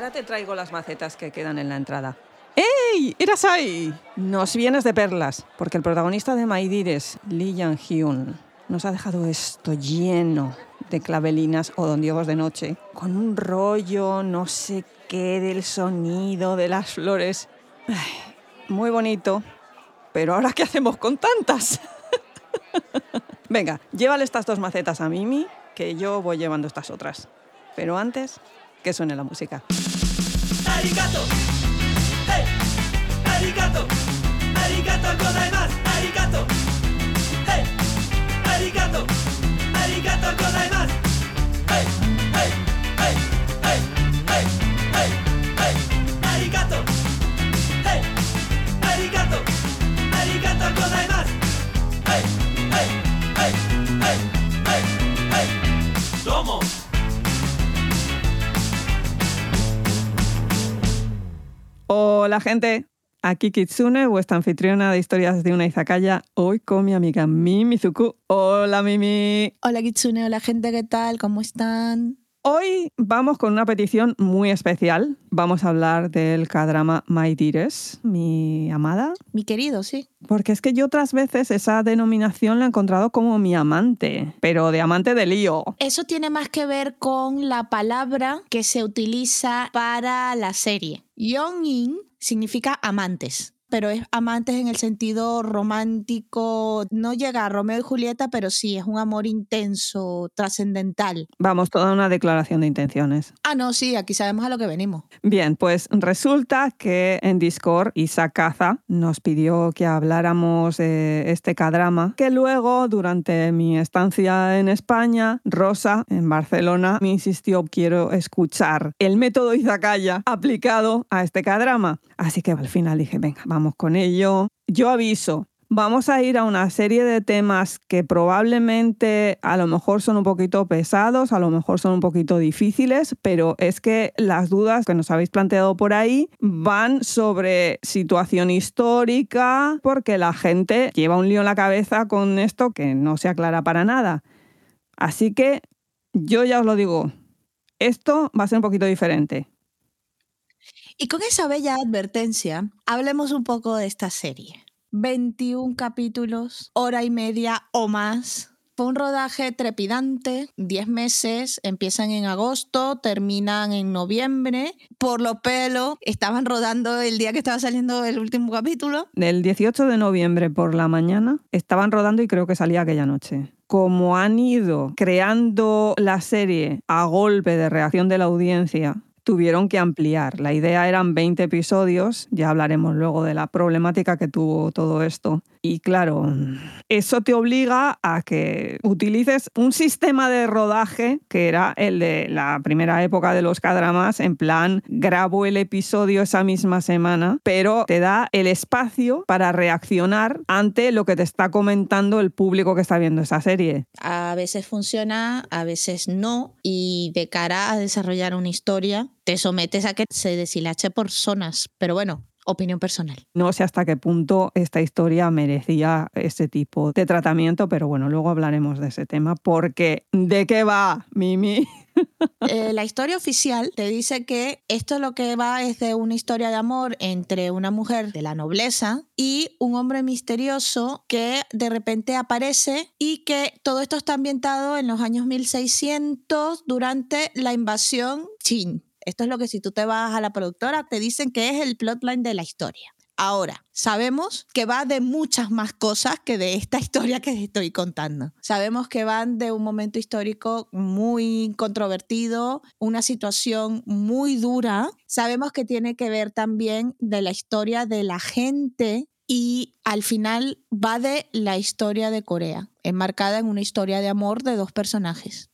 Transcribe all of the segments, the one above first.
Ahora te traigo las macetas que quedan en la entrada. ¡Ey! ¡Eras ahí! Nos vienes de perlas, porque el protagonista de Maidires, Lee Yang-hyun, nos ha dejado esto lleno de clavelinas o dondiegos de noche, con un rollo, no sé qué, del sonido de las flores. Muy bonito, pero ahora ¿qué hacemos con tantas? Venga, llévale estas dos macetas a Mimi, que yo voy llevando estas otras. Pero antes, que suene la música. Arigato. Hey. Arigato. Arigato Hola gente, aquí Kitsune, vuestra anfitriona de historias de una izakaya, hoy con mi amiga Mimi Zuku. Hola Mimi. Hola Kitsune, hola gente, ¿qué tal? ¿Cómo están? Hoy vamos con una petición muy especial. Vamos a hablar del K-drama My Dearest, mi amada. Mi querido, sí. Porque es que yo otras veces esa denominación la he encontrado como mi amante, pero de amante de lío. Eso tiene más que ver con la palabra que se utiliza para la serie. Yong-in significa amantes pero es amantes en el sentido romántico, no llega a Romeo y Julieta, pero sí, es un amor intenso, trascendental. Vamos, toda una declaración de intenciones. Ah, no, sí, aquí sabemos a lo que venimos. Bien, pues resulta que en Discord Isa Caza nos pidió que habláramos de este cadrama, que luego, durante mi estancia en España, Rosa, en Barcelona, me insistió, quiero escuchar el método Izakaya aplicado a este cadrama. Así que al final dije, venga, vamos con ello. Yo aviso, vamos a ir a una serie de temas que probablemente a lo mejor son un poquito pesados, a lo mejor son un poquito difíciles, pero es que las dudas que nos habéis planteado por ahí van sobre situación histórica, porque la gente lleva un lío en la cabeza con esto que no se aclara para nada. Así que yo ya os lo digo, esto va a ser un poquito diferente. Y con esa bella advertencia, hablemos un poco de esta serie. 21 capítulos, hora y media o más. Fue un rodaje trepidante, 10 meses, empiezan en agosto, terminan en noviembre. Por lo pelo, estaban rodando el día que estaba saliendo el último capítulo. Del 18 de noviembre por la mañana estaban rodando y creo que salía aquella noche como han ido creando la serie a golpe de reacción de la audiencia tuvieron que ampliar. La idea eran 20 episodios, ya hablaremos luego de la problemática que tuvo todo esto. Y claro, eso te obliga a que utilices un sistema de rodaje que era el de la primera época de los cadramas, en plan, grabo el episodio esa misma semana, pero te da el espacio para reaccionar ante lo que te está comentando el público que está viendo esa serie. A veces funciona, a veces no, y de cara a desarrollar una historia, te sometes a que se deshilache por zonas. Pero bueno, opinión personal. No sé hasta qué punto esta historia merecía ese tipo de tratamiento, pero bueno, luego hablaremos de ese tema porque ¿de qué va, Mimi? Eh, la historia oficial te dice que esto lo que va es de una historia de amor entre una mujer de la nobleza y un hombre misterioso que de repente aparece y que todo esto está ambientado en los años 1600 durante la invasión Qin. Esto es lo que si tú te vas a la productora te dicen que es el plotline de la historia. Ahora, sabemos que va de muchas más cosas que de esta historia que estoy contando. Sabemos que van de un momento histórico muy controvertido, una situación muy dura. Sabemos que tiene que ver también de la historia de la gente y al final va de la historia de Corea, enmarcada en una historia de amor de dos personajes.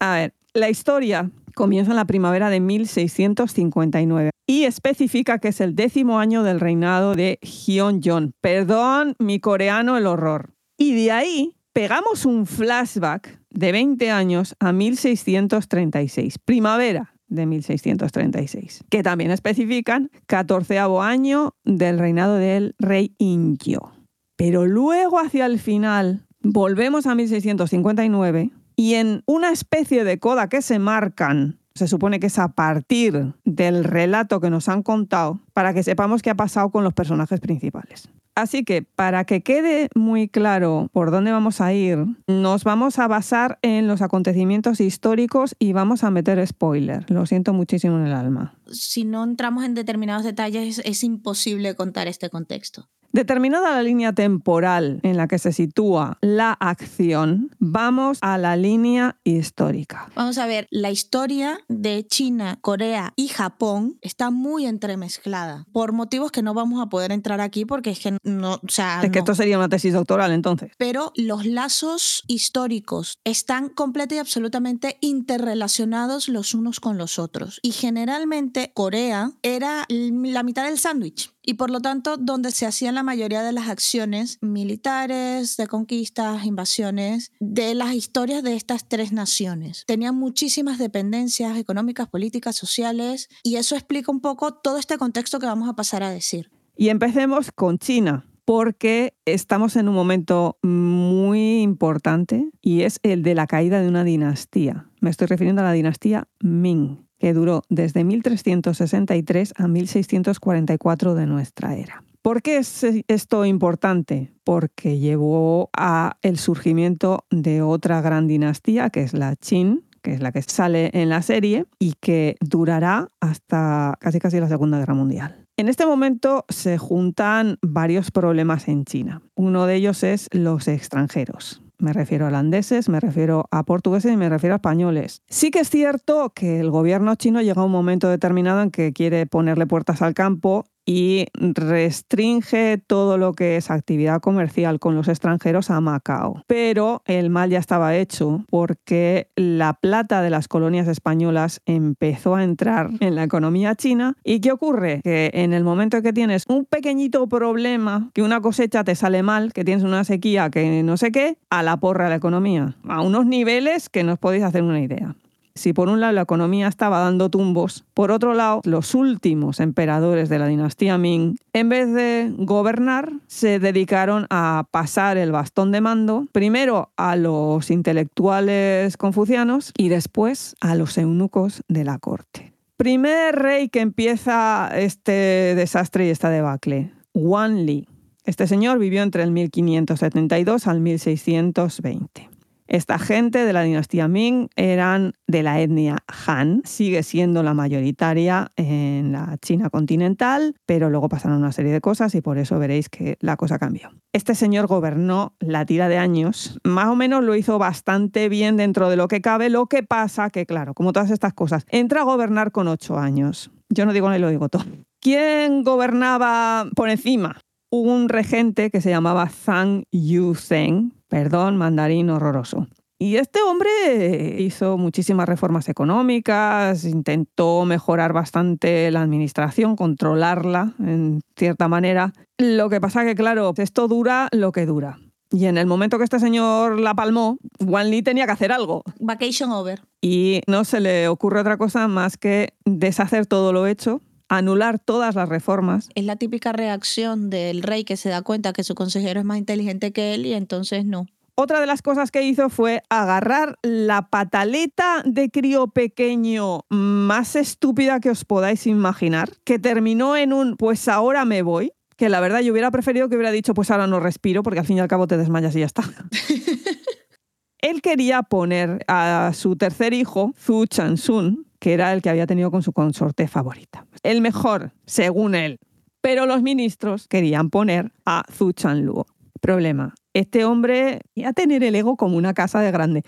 A ver, la historia comienza en la primavera de 1659 y especifica que es el décimo año del reinado de Hyun-jong. Perdón, mi coreano, el horror. Y de ahí pegamos un flashback de 20 años a 1636, primavera de 1636, que también especifican 14 año del reinado del rey Inkyo. Pero luego hacia el final volvemos a 1659 y en una especie de coda que se marcan Se supone que es a partir del relato que nos han contado para que sepamos qué ha pasado con los personajes principales. Así que para que quede muy claro por dónde vamos a ir, nos vamos a basar en los acontecimientos históricos y vamos a meter spoiler. Lo siento muchísimo en el alma. Si no entramos en determinados detalles, es imposible contar este contexto. Determinada la línea temporal en la que se sitúa la acción, vamos a la línea histórica. Vamos a ver, la historia de China, Corea y Japón está muy entremezclada por motivos que no vamos a poder entrar aquí porque es que no, o sea, Es que no. esto sería una tesis doctoral entonces. pero los lazos históricos están completa y absolutamente interrelacionados los unos con los otros. Y generalmente Corea era la mitad del sándwich. Y por lo tanto, donde se hacían la mayoría de las acciones militares, de conquistas, invasiones, de las historias de estas tres naciones. Tenían muchísimas dependencias económicas, políticas, sociales, y eso explica un poco todo este contexto que vamos a pasar a decir. Y empecemos con China, porque estamos en un momento muy importante y es el de la caída de una dinastía. Me estoy refiriendo a la dinastía Ming, que duró desde 1363 a 1644 de nuestra era. ¿Por qué es esto importante? Porque llevó a el surgimiento de otra gran dinastía, que es la Qin, que es la que sale en la serie y que durará hasta casi casi la Segunda Guerra Mundial. En este momento se juntan varios problemas en China. Uno de ellos es los extranjeros. Me refiero a holandeses, me refiero a portugueses y me refiero a españoles. Sí que es cierto que el gobierno chino llega a un momento determinado en que quiere ponerle puertas al campo y restringe todo lo que es actividad comercial con los extranjeros a Macao. Pero el mal ya estaba hecho porque la plata de las colonias españolas empezó a entrar en la economía china. ¿Y qué ocurre? Que en el momento en que tienes un pequeñito problema, que una cosecha te sale mal, que tienes una sequía, que no sé qué, a la porra la economía. A unos niveles que no os podéis hacer una idea. Si por un lado la economía estaba dando tumbos, por otro lado los últimos emperadores de la dinastía Ming, en vez de gobernar, se dedicaron a pasar el bastón de mando primero a los intelectuales confucianos y después a los eunucos de la corte. Primer rey que empieza este desastre y esta debacle, Wan Li. Este señor vivió entre el 1572 al 1620. Esta gente de la dinastía Ming eran de la etnia Han, sigue siendo la mayoritaria en la China continental, pero luego pasaron una serie de cosas y por eso veréis que la cosa cambió. Este señor gobernó la tira de años, más o menos lo hizo bastante bien dentro de lo que cabe, lo que pasa que, claro, como todas estas cosas, entra a gobernar con ocho años. Yo no digo ni lo digo todo. ¿Quién gobernaba por encima? Un regente que se llamaba Zhang Yuzheng, perdón, mandarín horroroso. Y este hombre hizo muchísimas reformas económicas, intentó mejorar bastante la administración, controlarla en cierta manera. Lo que pasa que, claro, esto dura lo que dura. Y en el momento que este señor la palmó, Wan Li tenía que hacer algo. Vacation over. Y no se le ocurre otra cosa más que deshacer todo lo hecho, anular todas las reformas. Es la típica reacción del rey que se da cuenta que su consejero es más inteligente que él y entonces no. Otra de las cosas que hizo fue agarrar la pataleta de crío pequeño más estúpida que os podáis imaginar, que terminó en un pues ahora me voy, que la verdad yo hubiera preferido que hubiera dicho pues ahora no respiro, porque al fin y al cabo te desmayas y ya está. Él quería poner a su tercer hijo, Zhu Chansun, que era el que había tenido con su consorte favorita. El mejor, según él. Pero los ministros querían poner a Zhu Chanluo. Problema, este hombre iba a tener el ego como una casa de grande.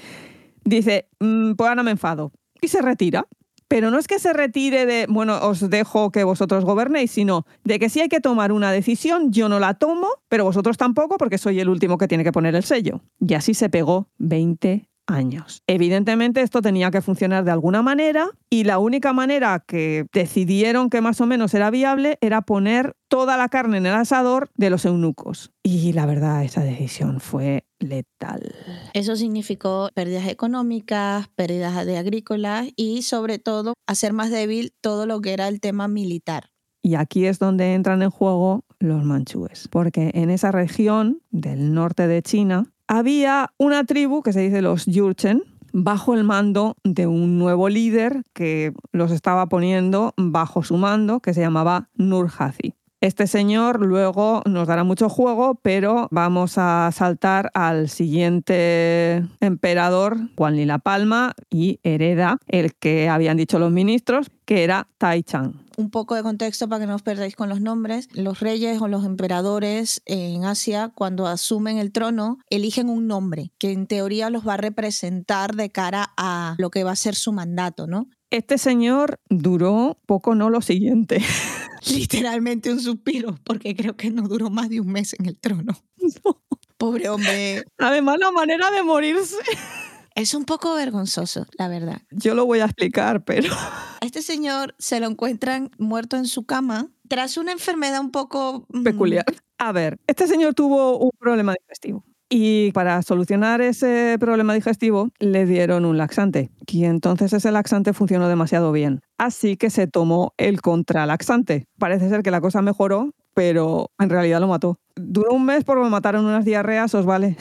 Dice, "Mm, pues ahora me enfado. Y se retira. Pero no es que se retire de, bueno, os dejo que vosotros gobernéis, sino de que si hay que tomar una decisión, yo no la tomo, pero vosotros tampoco, porque soy el último que tiene que poner el sello. Y así se pegó 20 años. Evidentemente esto tenía que funcionar de alguna manera y la única manera que decidieron que más o menos era viable era poner toda la carne en el asador de los eunucos. Y la verdad, esa decisión fue letal. Eso significó pérdidas económicas, pérdidas de agrícolas y sobre todo hacer más débil todo lo que era el tema militar. Y aquí es donde entran en juego los manchúes, porque en esa región del norte de China había una tribu que se dice los Yurchen, bajo el mando de un nuevo líder que los estaba poniendo bajo su mando, que se llamaba Nurhaci. Este señor luego nos dará mucho juego, pero vamos a saltar al siguiente emperador, Juan Lila Palma, y hereda el que habían dicho los ministros, que era Tai Chang. Un poco de contexto para que no os perdáis con los nombres. Los reyes o los emperadores en Asia, cuando asumen el trono, eligen un nombre que en teoría los va a representar de cara a lo que va a ser su mandato, ¿no? Este señor duró poco, no lo siguiente. Literalmente un suspiro, porque creo que no duró más de un mes en el trono. Pobre hombre. Además, la manera de morirse. Es un poco vergonzoso, la verdad. Yo lo voy a explicar, pero... A este señor se lo encuentran muerto en su cama tras una enfermedad un poco... mm, peculiar. A ver, este señor tuvo un problema digestivo. Y para solucionar ese problema digestivo le dieron un laxante. Y entonces ese laxante funcionó demasiado bien. Así que se tomó el contralaxante. Parece ser que la cosa mejoró, pero en realidad lo mató. Duró un mes porque me mataron unas diarreas, os vale.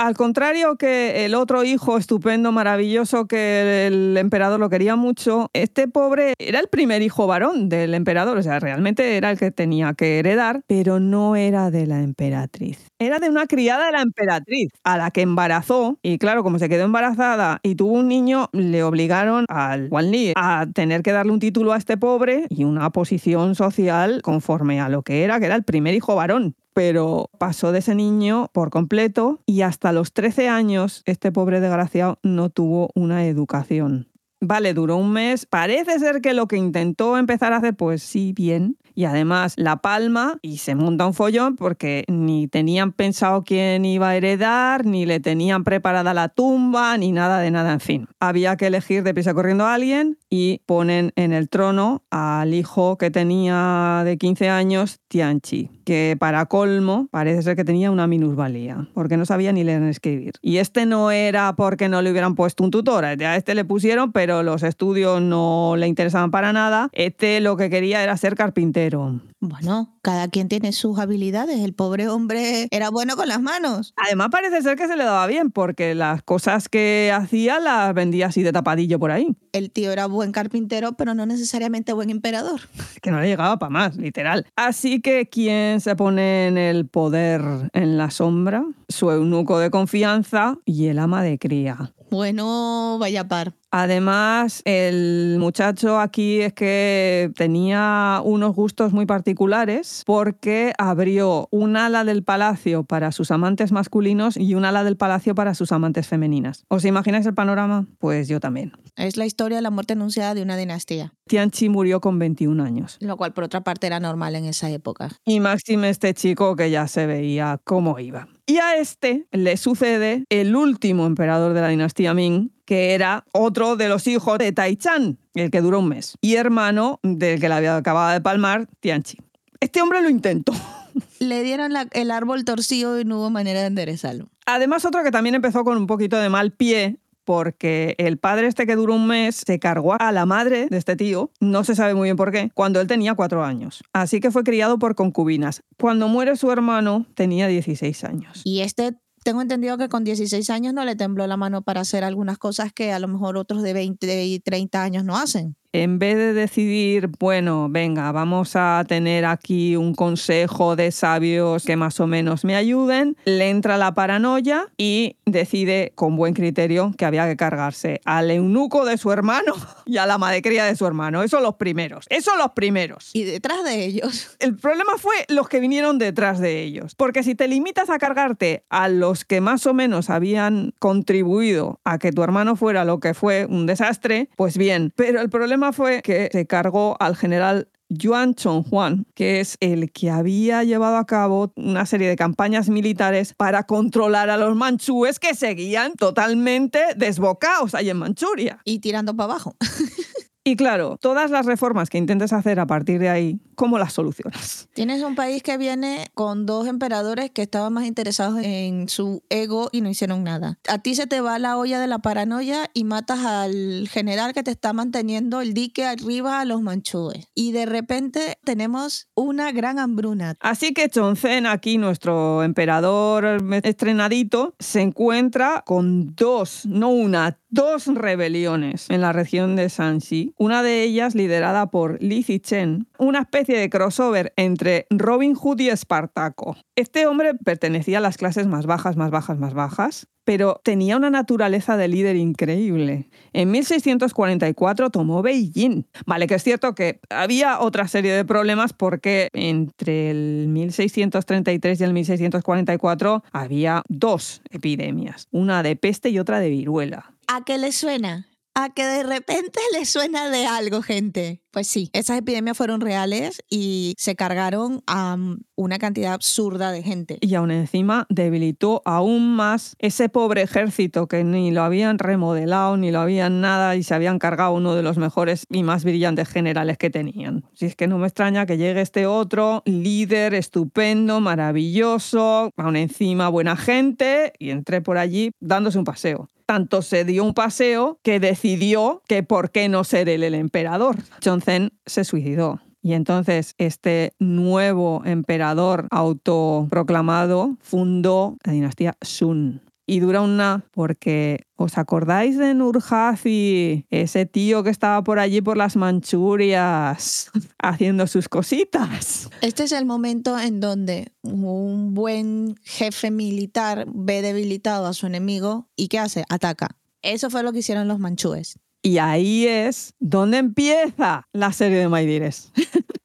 Al contrario que el otro hijo estupendo, maravilloso, que el emperador lo quería mucho, este pobre era el primer hijo varón del emperador, o sea, realmente era el que tenía que heredar, pero no era de la emperatriz. Era de una criada de la emperatriz, a la que embarazó, y claro, como se quedó embarazada y tuvo un niño, le obligaron al Wan Li a tener que darle un título a este pobre y una posición social conforme a lo que era, que era el primer hijo varón pero pasó de ese niño por completo y hasta los 13 años este pobre desgraciado no tuvo una educación. Vale, duró un mes. Parece ser que lo que intentó empezar a hacer, pues sí, bien. Y además la palma y se monta un follón porque ni tenían pensado quién iba a heredar, ni le tenían preparada la tumba, ni nada de nada, en fin. Había que elegir deprisa corriendo a alguien y ponen en el trono al hijo que tenía de 15 años, Tianchi, que para colmo parece ser que tenía una minusvalía, porque no sabía ni leer ni escribir. Y este no era porque no le hubieran puesto un tutor, a este le pusieron, pero los estudios no le interesaban para nada. Este lo que quería era ser carpintero. Bueno, cada quien tiene sus habilidades. El pobre hombre era bueno con las manos. Además parece ser que se le daba bien, porque las cosas que hacía las vendía así de tapadillo por ahí. El tío era buen carpintero, pero no necesariamente buen emperador. que no le llegaba para más, literal. Así que quien se pone en el poder en la sombra, su eunuco de confianza y el ama de cría. Bueno, vaya par. Además, el muchacho aquí es que tenía unos gustos muy particulares porque abrió un ala del palacio para sus amantes masculinos y un ala del palacio para sus amantes femeninas. ¿Os imagináis el panorama? Pues yo también. Es la historia de la muerte anunciada de una dinastía, Tianchi murió con 21 años. lo cual por otra parte era normal en esa época. Y Máxime este chico que ya se veía cómo iba. Y a este le sucede el último emperador de la dinastía Ming, que era otro de los hijos de Tai Chan, el que duró un mes, y hermano del que le había acabado de palmar, Tianchi. Este hombre lo intentó. Le dieron la- el árbol torcido y no hubo manera de enderezarlo. Además, otro que también empezó con un poquito de mal pie, porque el padre este que duró un mes se cargó a la madre de este tío, no se sabe muy bien por qué, cuando él tenía cuatro años. Así que fue criado por concubinas. Cuando muere su hermano, tenía 16 años. Y este, tengo entendido que con 16 años no le tembló la mano para hacer algunas cosas que a lo mejor otros de 20 y 30 años no hacen. En vez de decidir, bueno, venga, vamos a tener aquí un consejo de sabios que más o menos me ayuden, le entra la paranoia y decide con buen criterio que había que cargarse al eunuco de su hermano y a la madrecría de su hermano. Eso los primeros. Eso los primeros. Y detrás de ellos, El problema fue los que vinieron detrás de ellos. Porque si te limitas a cargarte a los que más o menos habían contribuido a que tu hermano fuera lo que fue un desastre, pues bien. Pero el problema fue que se cargó al general Yuan Chonghuan, que es el que había llevado a cabo una serie de campañas militares para controlar a los manchúes que seguían totalmente desbocados ahí en Manchuria. y tirando para abajo. Y claro, todas las reformas que intentes hacer a partir de ahí, ¿cómo las solucionas? Tienes un país que viene con dos emperadores que estaban más interesados en su ego y no hicieron nada. A ti se te va la olla de la paranoia y matas al general que te está manteniendo el dique arriba a los manchúes. Y de repente tenemos una gran hambruna. Así que Chonzen, aquí nuestro emperador estrenadito, se encuentra con dos, no una, dos rebeliones en la región de Shanxi, una de ellas liderada por Li Zichen, una especie de crossover entre Robin Hood y Espartaco. Este hombre pertenecía a las clases más bajas, más bajas, más bajas, pero tenía una naturaleza de líder increíble. En 1644 tomó Beijing. Vale, que es cierto que había otra serie de problemas porque entre el 1633 y el 1644 había dos epidemias, una de peste y otra de viruela. ¿A qué le suena? A que de repente le suena de algo, gente. Pues sí, esas epidemias fueron reales y se cargaron a mm, una cantidad absurda de gente. Y aún encima debilitó aún más ese pobre ejército que ni lo habían remodelado, ni lo habían nada y se habían cargado uno de los mejores y más brillantes generales que tenían. Si es que no me extraña que llegue este otro líder estupendo, maravilloso, aún encima buena gente y entré por allí dándose un paseo tanto se dio un paseo que decidió que por qué no ser él el emperador. Chonzen se suicidó. Y entonces este nuevo emperador autoproclamado fundó la dinastía Sun y dura una porque ¿os acordáis de Nurhaci, ese tío que estaba por allí por las Manchurias haciendo sus cositas? Este es el momento en donde un buen jefe militar ve debilitado a su enemigo y ¿qué hace? Ataca. Eso fue lo que hicieron los manchúes. Y ahí es donde empieza la serie de Maidires.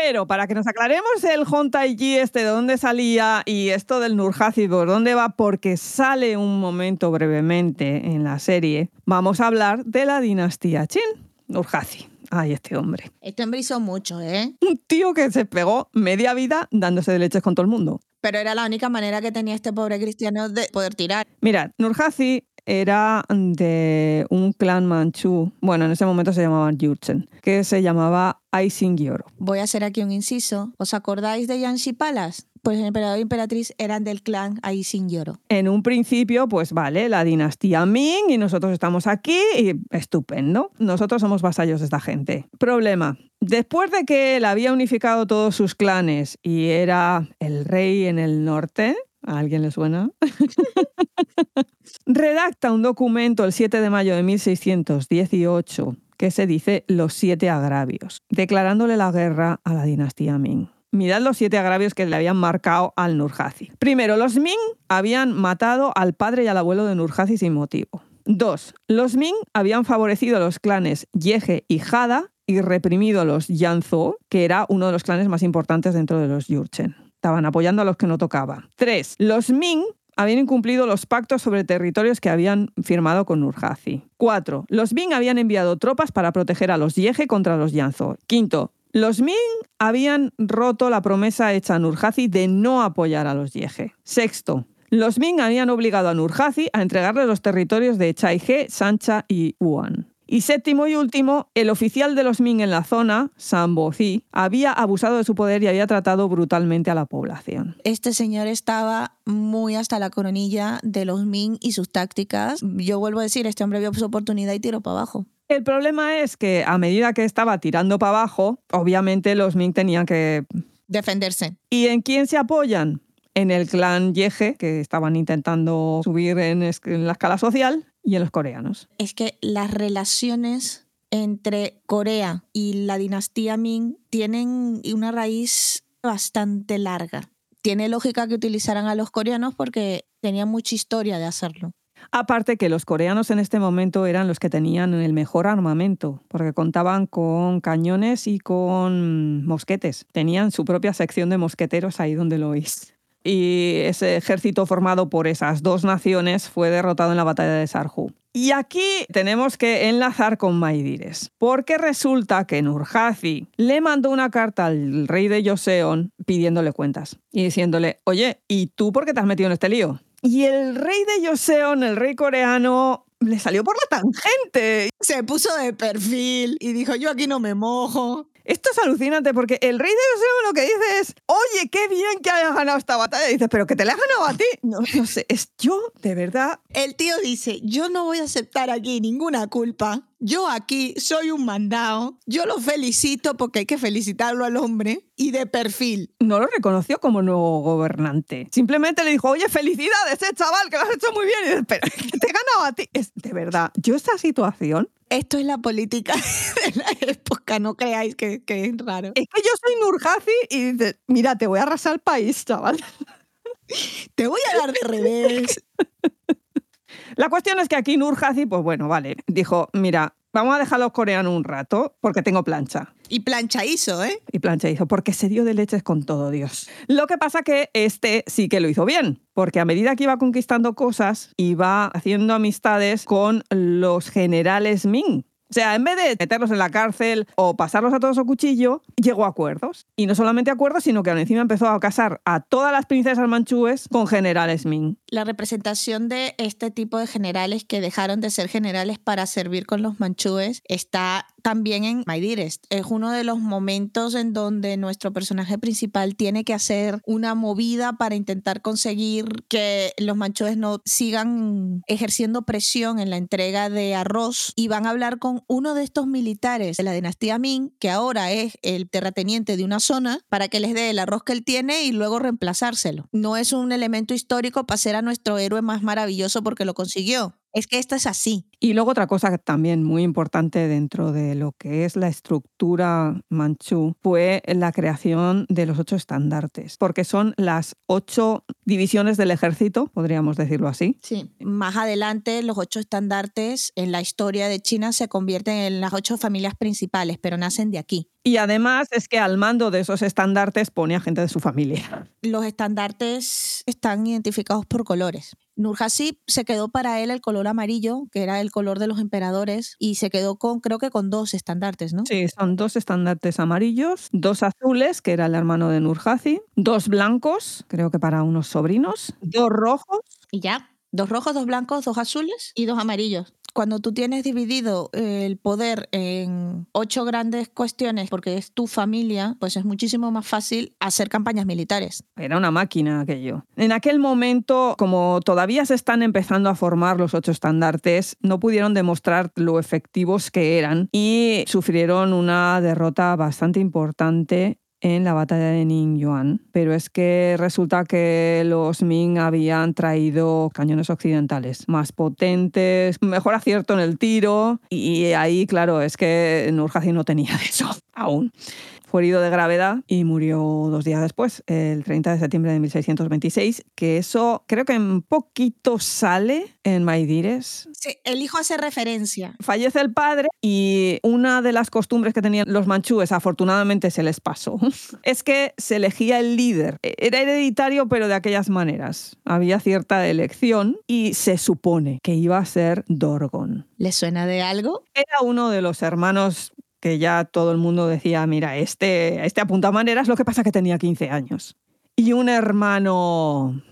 Pero para que nos aclaremos el Hontaiji este, de dónde salía y esto del Nurhaci, por dónde va, porque sale un momento brevemente en la serie, vamos a hablar de la dinastía Qin, Nurhaci. Ay, este hombre. Este hombre hizo mucho, ¿eh? Un tío que se pegó media vida dándose de leches con todo el mundo. Pero era la única manera que tenía este pobre cristiano de poder tirar. Mirad, Nurhaci era de un clan manchú, bueno, en ese momento se llamaban Yurchen, que se llamaba Yoro. Voy a hacer aquí un inciso. ¿Os acordáis de Yanxi Palace? Pues el emperador y emperatriz eran del clan Yoro. En un principio, pues vale, la dinastía Ming y nosotros estamos aquí y estupendo. Nosotros somos vasallos de esta gente. Problema. Después de que él había unificado todos sus clanes y era el rey en el norte, ¿A alguien le suena? Redacta un documento el 7 de mayo de 1618 que se dice Los siete agravios, declarándole la guerra a la dinastía Ming. Mirad los siete agravios que le habían marcado al Nurhaci. Primero, los Ming habían matado al padre y al abuelo de Nurhaci sin motivo. Dos, los Ming habían favorecido a los clanes Yeje y Hada y reprimido a los Yanzhou, que era uno de los clanes más importantes dentro de los Yurchen. Estaban apoyando a los que no tocaba. Tres, los Ming habían incumplido los pactos sobre territorios que habían firmado con Nurhaci. Cuatro, los Ming habían enviado tropas para proteger a los Yeje contra los Yanzo. Quinto, los Ming habían roto la promesa hecha a Nurhaci de no apoyar a los Yeje. Sexto, los Ming habían obligado a Nurhaci a entregarle los territorios de Chaige, Sancha y Wuhan. Y séptimo y último, el oficial de los Ming en la zona, Sambozi, había abusado de su poder y había tratado brutalmente a la población. Este señor estaba muy hasta la coronilla de los Ming y sus tácticas. Yo vuelvo a decir, este hombre vio su oportunidad y tiró para abajo. El problema es que a medida que estaba tirando para abajo, obviamente los Ming tenían que defenderse. ¿Y en quién se apoyan? En el clan Yeje, que estaban intentando subir en, en la escala social, y en los coreanos. Es que las relaciones entre Corea y la dinastía Ming tienen una raíz bastante larga. Tiene lógica que utilizaran a los coreanos porque tenían mucha historia de hacerlo. Aparte que los coreanos en este momento eran los que tenían el mejor armamento, porque contaban con cañones y con mosquetes. Tenían su propia sección de mosqueteros ahí donde lo oís y ese ejército formado por esas dos naciones fue derrotado en la batalla de Sarhu. Y aquí tenemos que enlazar con Maidires, porque resulta que Nurhaci le mandó una carta al rey de Joseon pidiéndole cuentas y diciéndole, oye, ¿y tú por qué te has metido en este lío? Y el rey de Joseon, el rey coreano, le salió por la tangente. Se puso de perfil y dijo, yo aquí no me mojo. Esto es alucinante porque el rey de Joseon lo que dice es, oye, qué bien que hayas ganado esta batalla. Y dices, pero que te la has ganado a ti. No, no sé, es yo, de verdad. El tío dice, yo no voy a aceptar aquí ninguna culpa. Yo aquí soy un mandado. Yo lo felicito porque hay que felicitarlo al hombre. Y de perfil. No lo reconoció como nuevo gobernante. Simplemente le dijo, oye, felicidades, eh, chaval, que lo has hecho muy bien. Y pero que te he ganado a ti. Es, de verdad, yo esta situación Esto es la política de la época, no creáis que, que es raro. Es que yo soy Nurhaci y dices, mira, te voy a arrasar el país, chaval. Te voy a dar de revés. La cuestión es que aquí Nurhaci, pues bueno, vale, dijo, mira, vamos a dejar a los coreanos un rato porque tengo plancha. Y plancha hizo, ¿eh? Y plancha hizo, porque se dio de leches con todo Dios. Lo que pasa que este sí que lo hizo bien, porque a medida que iba conquistando cosas, iba haciendo amistades con los generales Ming. O sea, en vez de meterlos en la cárcel o pasarlos a todos a cuchillo, llegó a acuerdos. Y no solamente acuerdos, sino que encima empezó a casar a todas las princesas manchúes con generales Ming. La representación de este tipo de generales que dejaron de ser generales para servir con los manchúes está también en My Dearest. Es uno de los momentos en donde nuestro personaje principal tiene que hacer una movida para intentar conseguir que los manchúes no sigan ejerciendo presión en la entrega de arroz y van a hablar con uno de estos militares de la dinastía Ming, que ahora es el terrateniente de una zona, para que les dé el arroz que él tiene y luego reemplazárselo. No es un elemento histórico para ser nuestro héroe más maravilloso porque lo consiguió. Es que esto es así. Y luego otra cosa también muy importante dentro de lo que es la estructura manchú fue la creación de los ocho estandartes, porque son las ocho divisiones del ejército, podríamos decirlo así. Sí. Más adelante, los ocho estandartes en la historia de China se convierten en las ocho familias principales, pero nacen de aquí. Y además es que al mando de esos estandartes pone a gente de su familia. Los estandartes están identificados por colores. Nurhaci se quedó para él el color amarillo, que era el color de los emperadores, y se quedó con, creo que con dos estandartes, ¿no? Sí, son dos estandartes amarillos, dos azules, que era el hermano de Nurhaci, dos blancos, creo que para unos sobrinos, dos rojos. Y ya. Dos rojos, dos blancos, dos azules y dos amarillos. Cuando tú tienes dividido eh, el poder en ocho grandes cuestiones porque es tu familia, pues es muchísimo más fácil hacer campañas militares. Era una máquina aquello. En aquel momento, como todavía se están empezando a formar los ocho estandartes, no pudieron demostrar lo efectivos que eran y sufrieron una derrota bastante importante en la batalla de Ningyuan, pero es que resulta que los Ming habían traído cañones occidentales más potentes, mejor acierto en el tiro y ahí, claro, es que Nurhaci no tenía eso aún. Fue herido de gravedad y murió dos días después, el 30 de septiembre de 1626, que eso creo que en poquito sale en Maidires. Sí, el hijo hace referencia. Fallece el padre y una de las costumbres que tenían los manchúes, afortunadamente se les pasó, es que se elegía el líder. Era hereditario, pero de aquellas maneras. Había cierta elección y se supone que iba a ser Dorgon. ¿Le suena de algo? Era uno de los hermanos que ya todo el mundo decía, mira, este, este apunta maneras, lo que pasa que tenía 15 años. Y un hermano,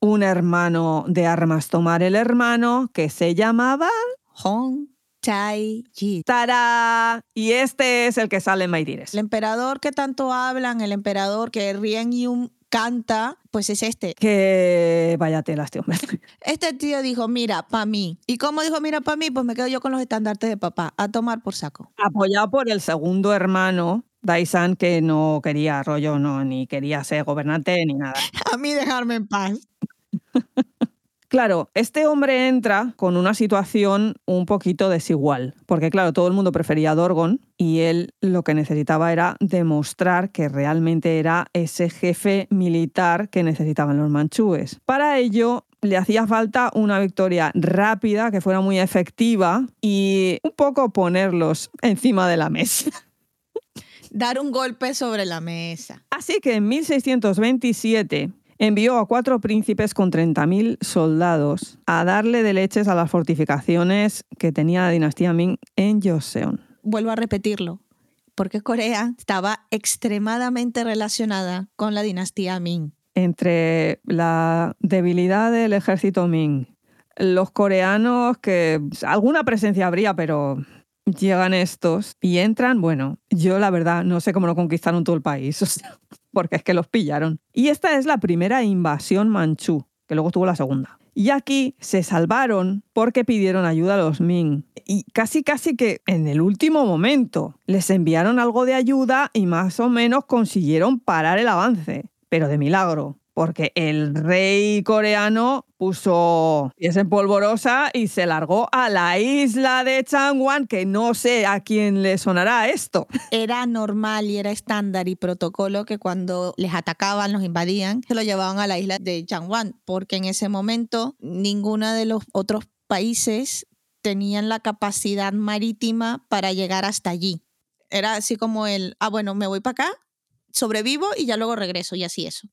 un hermano de armas tomar el hermano que se llamaba Hong Chai Ji. Tara. Y este es el que sale en Maidires. El emperador que tanto hablan, el emperador que Rien Yun canta, pues es este. Que vaya tela este hombre. Este tío dijo, mira, pa' mí. ¿Y cómo dijo, mira, pa' mí? Pues me quedo yo con los estandartes de papá, a tomar por saco. Apoyado por el segundo hermano, Daisan, que no quería rollo, no, ni quería ser gobernante ni nada. A mí dejarme en paz. Claro, este hombre entra con una situación un poquito desigual, porque claro, todo el mundo prefería a Dorgon y él lo que necesitaba era demostrar que realmente era ese jefe militar que necesitaban los manchúes. Para ello, le hacía falta una victoria rápida, que fuera muy efectiva y un poco ponerlos encima de la mesa. Dar un golpe sobre la mesa. Así que en 1627 envió a cuatro príncipes con 30.000 soldados a darle de leches a las fortificaciones que tenía la dinastía Ming en Joseon. Vuelvo a repetirlo, porque Corea estaba extremadamente relacionada con la dinastía Ming. Entre la debilidad del ejército Ming, Los coreanos, que alguna presencia habría, pero llegan estos y entran, bueno, yo la verdad no sé cómo no conquistaron todo el país, o sea, porque es que los pillaron. Y esta es la primera invasión manchú, que luego tuvo la segunda. Y aquí se salvaron porque pidieron ayuda a los Ming. Y casi casi que en el último momento les enviaron algo de ayuda y más o menos consiguieron parar el avance, pero de milagro porque el rey coreano puso pies en polvorosa y se largó a la isla de Changwon, que no sé a quién le sonará esto. Era normal y era estándar y protocolo que cuando les atacaban, los invadían, se lo llevaban a la isla de Changwon, porque en ese momento ninguno de los otros países tenían la capacidad marítima para llegar hasta allí. Era así como el, ah, bueno, me voy para acá, sobrevivo y ya luego regreso y así eso.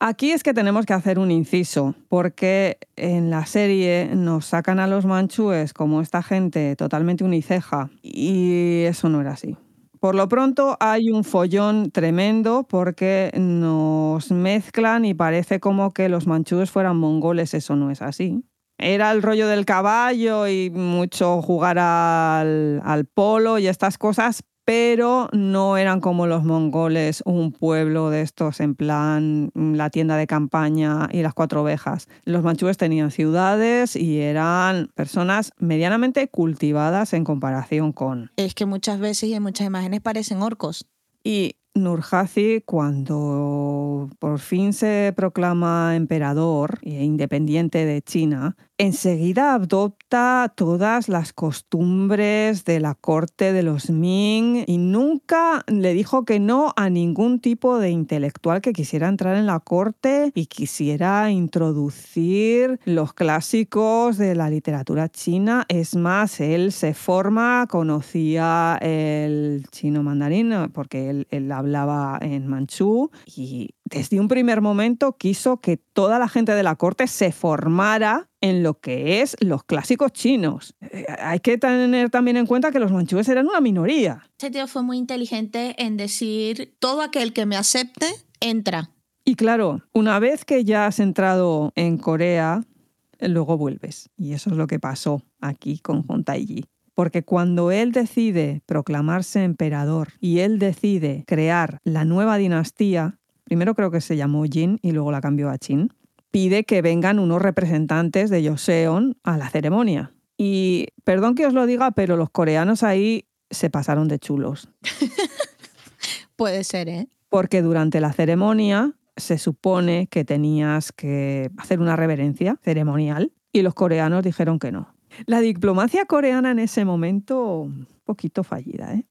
Aquí es que tenemos que hacer un inciso, porque en la serie nos sacan a los manchúes como esta gente totalmente uniceja, y eso no era así. Por lo pronto hay un follón tremendo porque nos mezclan y parece como que los manchúes fueran mongoles, eso no es así. Era el rollo del caballo y mucho jugar al, al polo y estas cosas, pero no eran como los mongoles, un pueblo de estos en plan mm, la tienda de campaña y las cuatro ovejas. Los manchúes tenían ciudades y eran personas medianamente cultivadas en comparación con... Es que muchas veces y en muchas imágenes parecen orcos. Y Nurhaci, cuando por fin se proclama emperador e independiente de China, enseguida adopta todas las costumbres de la corte de los Ming y nunca le dijo que no a ningún tipo de intelectual que quisiera entrar en la corte y quisiera introducir los clásicos de la literatura china. Es más, él se forma, conocía el chino mandarín porque él, él hablaba en manchú y desde un primer momento quiso que toda la gente de la corte se formara en lo que es los clásicos chinos. Eh, hay que tener también en cuenta que los manchúes eran una minoría. Este tío fue muy inteligente en decir, todo aquel que me acepte, entra. Y claro, una vez que ya has entrado en Corea, luego vuelves. Y eso es lo que pasó aquí con Taiji. Porque cuando él decide proclamarse emperador y él decide crear la nueva dinastía, primero creo que se llamó Jin y luego la cambió a Chin, pide que vengan unos representantes de Joseon a la ceremonia. Y perdón que os lo diga, pero los coreanos ahí se pasaron de chulos. Puede ser, ¿eh? Porque durante la ceremonia se supone que tenías que hacer una reverencia ceremonial y los coreanos dijeron que no. La diplomacia coreana en ese momento, un poquito fallida, ¿eh?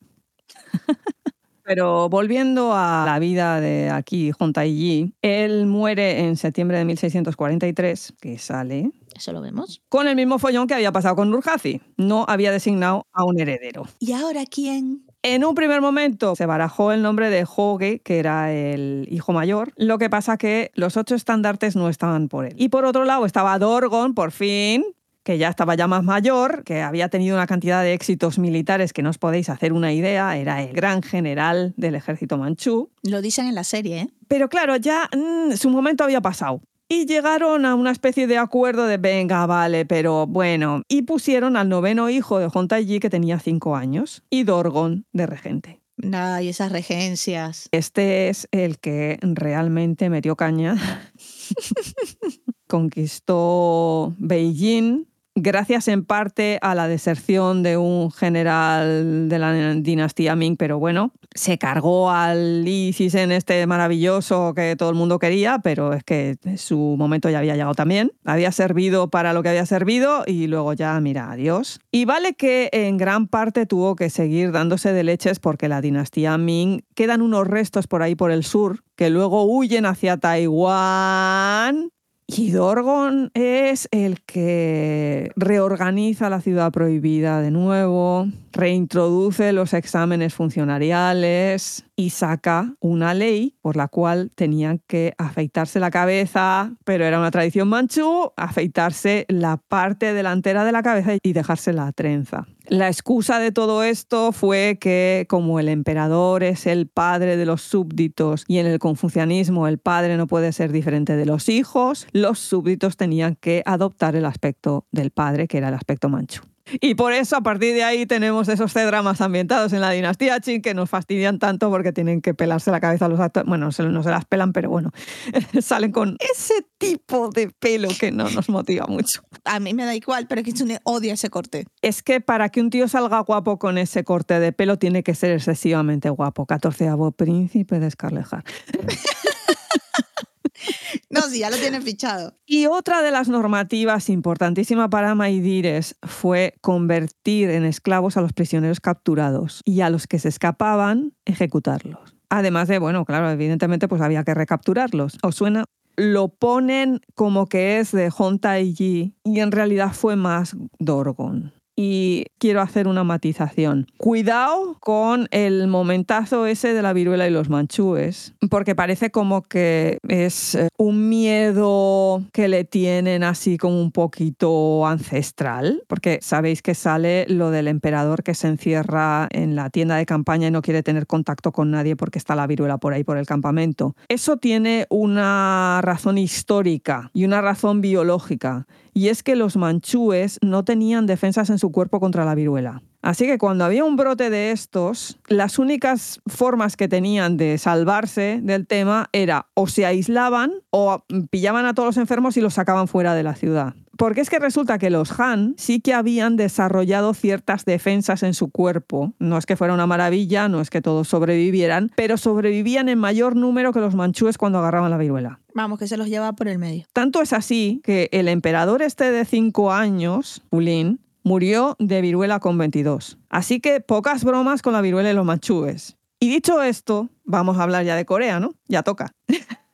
Pero volviendo a la vida de aquí, Yi, él muere en septiembre de 1643, que sale. Eso lo vemos. Con el mismo follón que había pasado con Nurhaci. No había designado a un heredero. ¿Y ahora quién? En un primer momento se barajó el nombre de Hoge, que era el hijo mayor. Lo que pasa que los ocho estandartes no estaban por él. Y por otro lado estaba Dorgon, por fin, que ya estaba ya más mayor, que había tenido una cantidad de éxitos militares que no os podéis hacer una idea, era el gran general del ejército manchú. Lo dicen en la serie, ¿eh? Pero claro, ya mm, su momento había pasado. Y llegaron a una especie de acuerdo de venga, vale, pero bueno. Y pusieron al noveno hijo de Hontaiji, que tenía cinco años, y Dorgon de regente. Nada, y esas regencias. Este es el que realmente metió caña. Conquistó Beijing, gracias en parte a la deserción de un general de la dinastía Ming, pero bueno, se cargó al Li en este maravilloso que todo el mundo quería, pero es que su momento ya había llegado también. Había servido para lo que había servido y luego ya, mira, adiós. Y vale que en gran parte tuvo que seguir dándose de leches porque la dinastía Ming quedan unos restos por ahí por el sur que luego huyen hacia Taiwán y Dorgon es el que reorganiza la ciudad prohibida de nuevo, reintroduce los exámenes funcionariales y saca una ley por la cual tenían que afeitarse la cabeza, pero era una tradición manchú, afeitarse la parte delantera de la cabeza y dejarse la trenza. La excusa de todo esto fue que como el emperador es el padre de los súbditos y en el confucianismo el padre no puede ser diferente de los hijos, los súbditos tenían que adoptar el aspecto del padre, que era el aspecto manchú. Y por eso a partir de ahí tenemos esos C-dramas ambientados en la dinastía Qing que nos fastidian tanto porque tienen que pelarse la cabeza a los actores. Bueno, no se, no se las pelan, pero bueno, salen con ese tipo de pelo que no nos motiva mucho. A mí me da igual, pero Kitsune odia ese corte. Es que para que un tío salga guapo con ese corte de pelo tiene que ser excesivamente guapo. 14 príncipe de Scarlett Hart. No, sí, ya lo tienen fichado. Y otra de las normativas importantísima para Maidires fue convertir en esclavos a los prisioneros capturados y a los que se escapaban, ejecutarlos. Además de, bueno, claro, evidentemente pues había que recapturarlos. ¿Os suena? Lo ponen como que es de Hontai y en realidad fue más Dorgon y quiero hacer una matización. Cuidado con el momentazo ese de la viruela y los manchúes, porque parece como que es eh, un miedo que le tienen así como un poquito ancestral, porque sabéis que sale lo del emperador que se encierra en la tienda de campaña y no quiere tener contacto con nadie porque está la viruela por ahí por el campamento. Eso tiene una razón histórica y una razón biológica y es que los manchúes no tenían defensas en su cuerpo contra la viruela. Así que cuando había un brote de estos, las únicas formas que tenían de salvarse del tema era o se aislaban o pillaban a todos los enfermos y los sacaban fuera de la ciudad. Porque es que resulta que los Han sí que habían desarrollado ciertas defensas en su cuerpo. No es que fuera una maravilla, no es que todos sobrevivieran, pero sobrevivían en mayor número que los manchúes cuando agarraban la viruela. Vamos, que se los lleva por el medio. Tanto es así que el emperador este de cinco años, Ulin, murió de viruela con 22. Así que pocas bromas con la viruela y los manchúes. Y dicho esto, vamos a hablar ya de Corea, ¿no? Ya toca.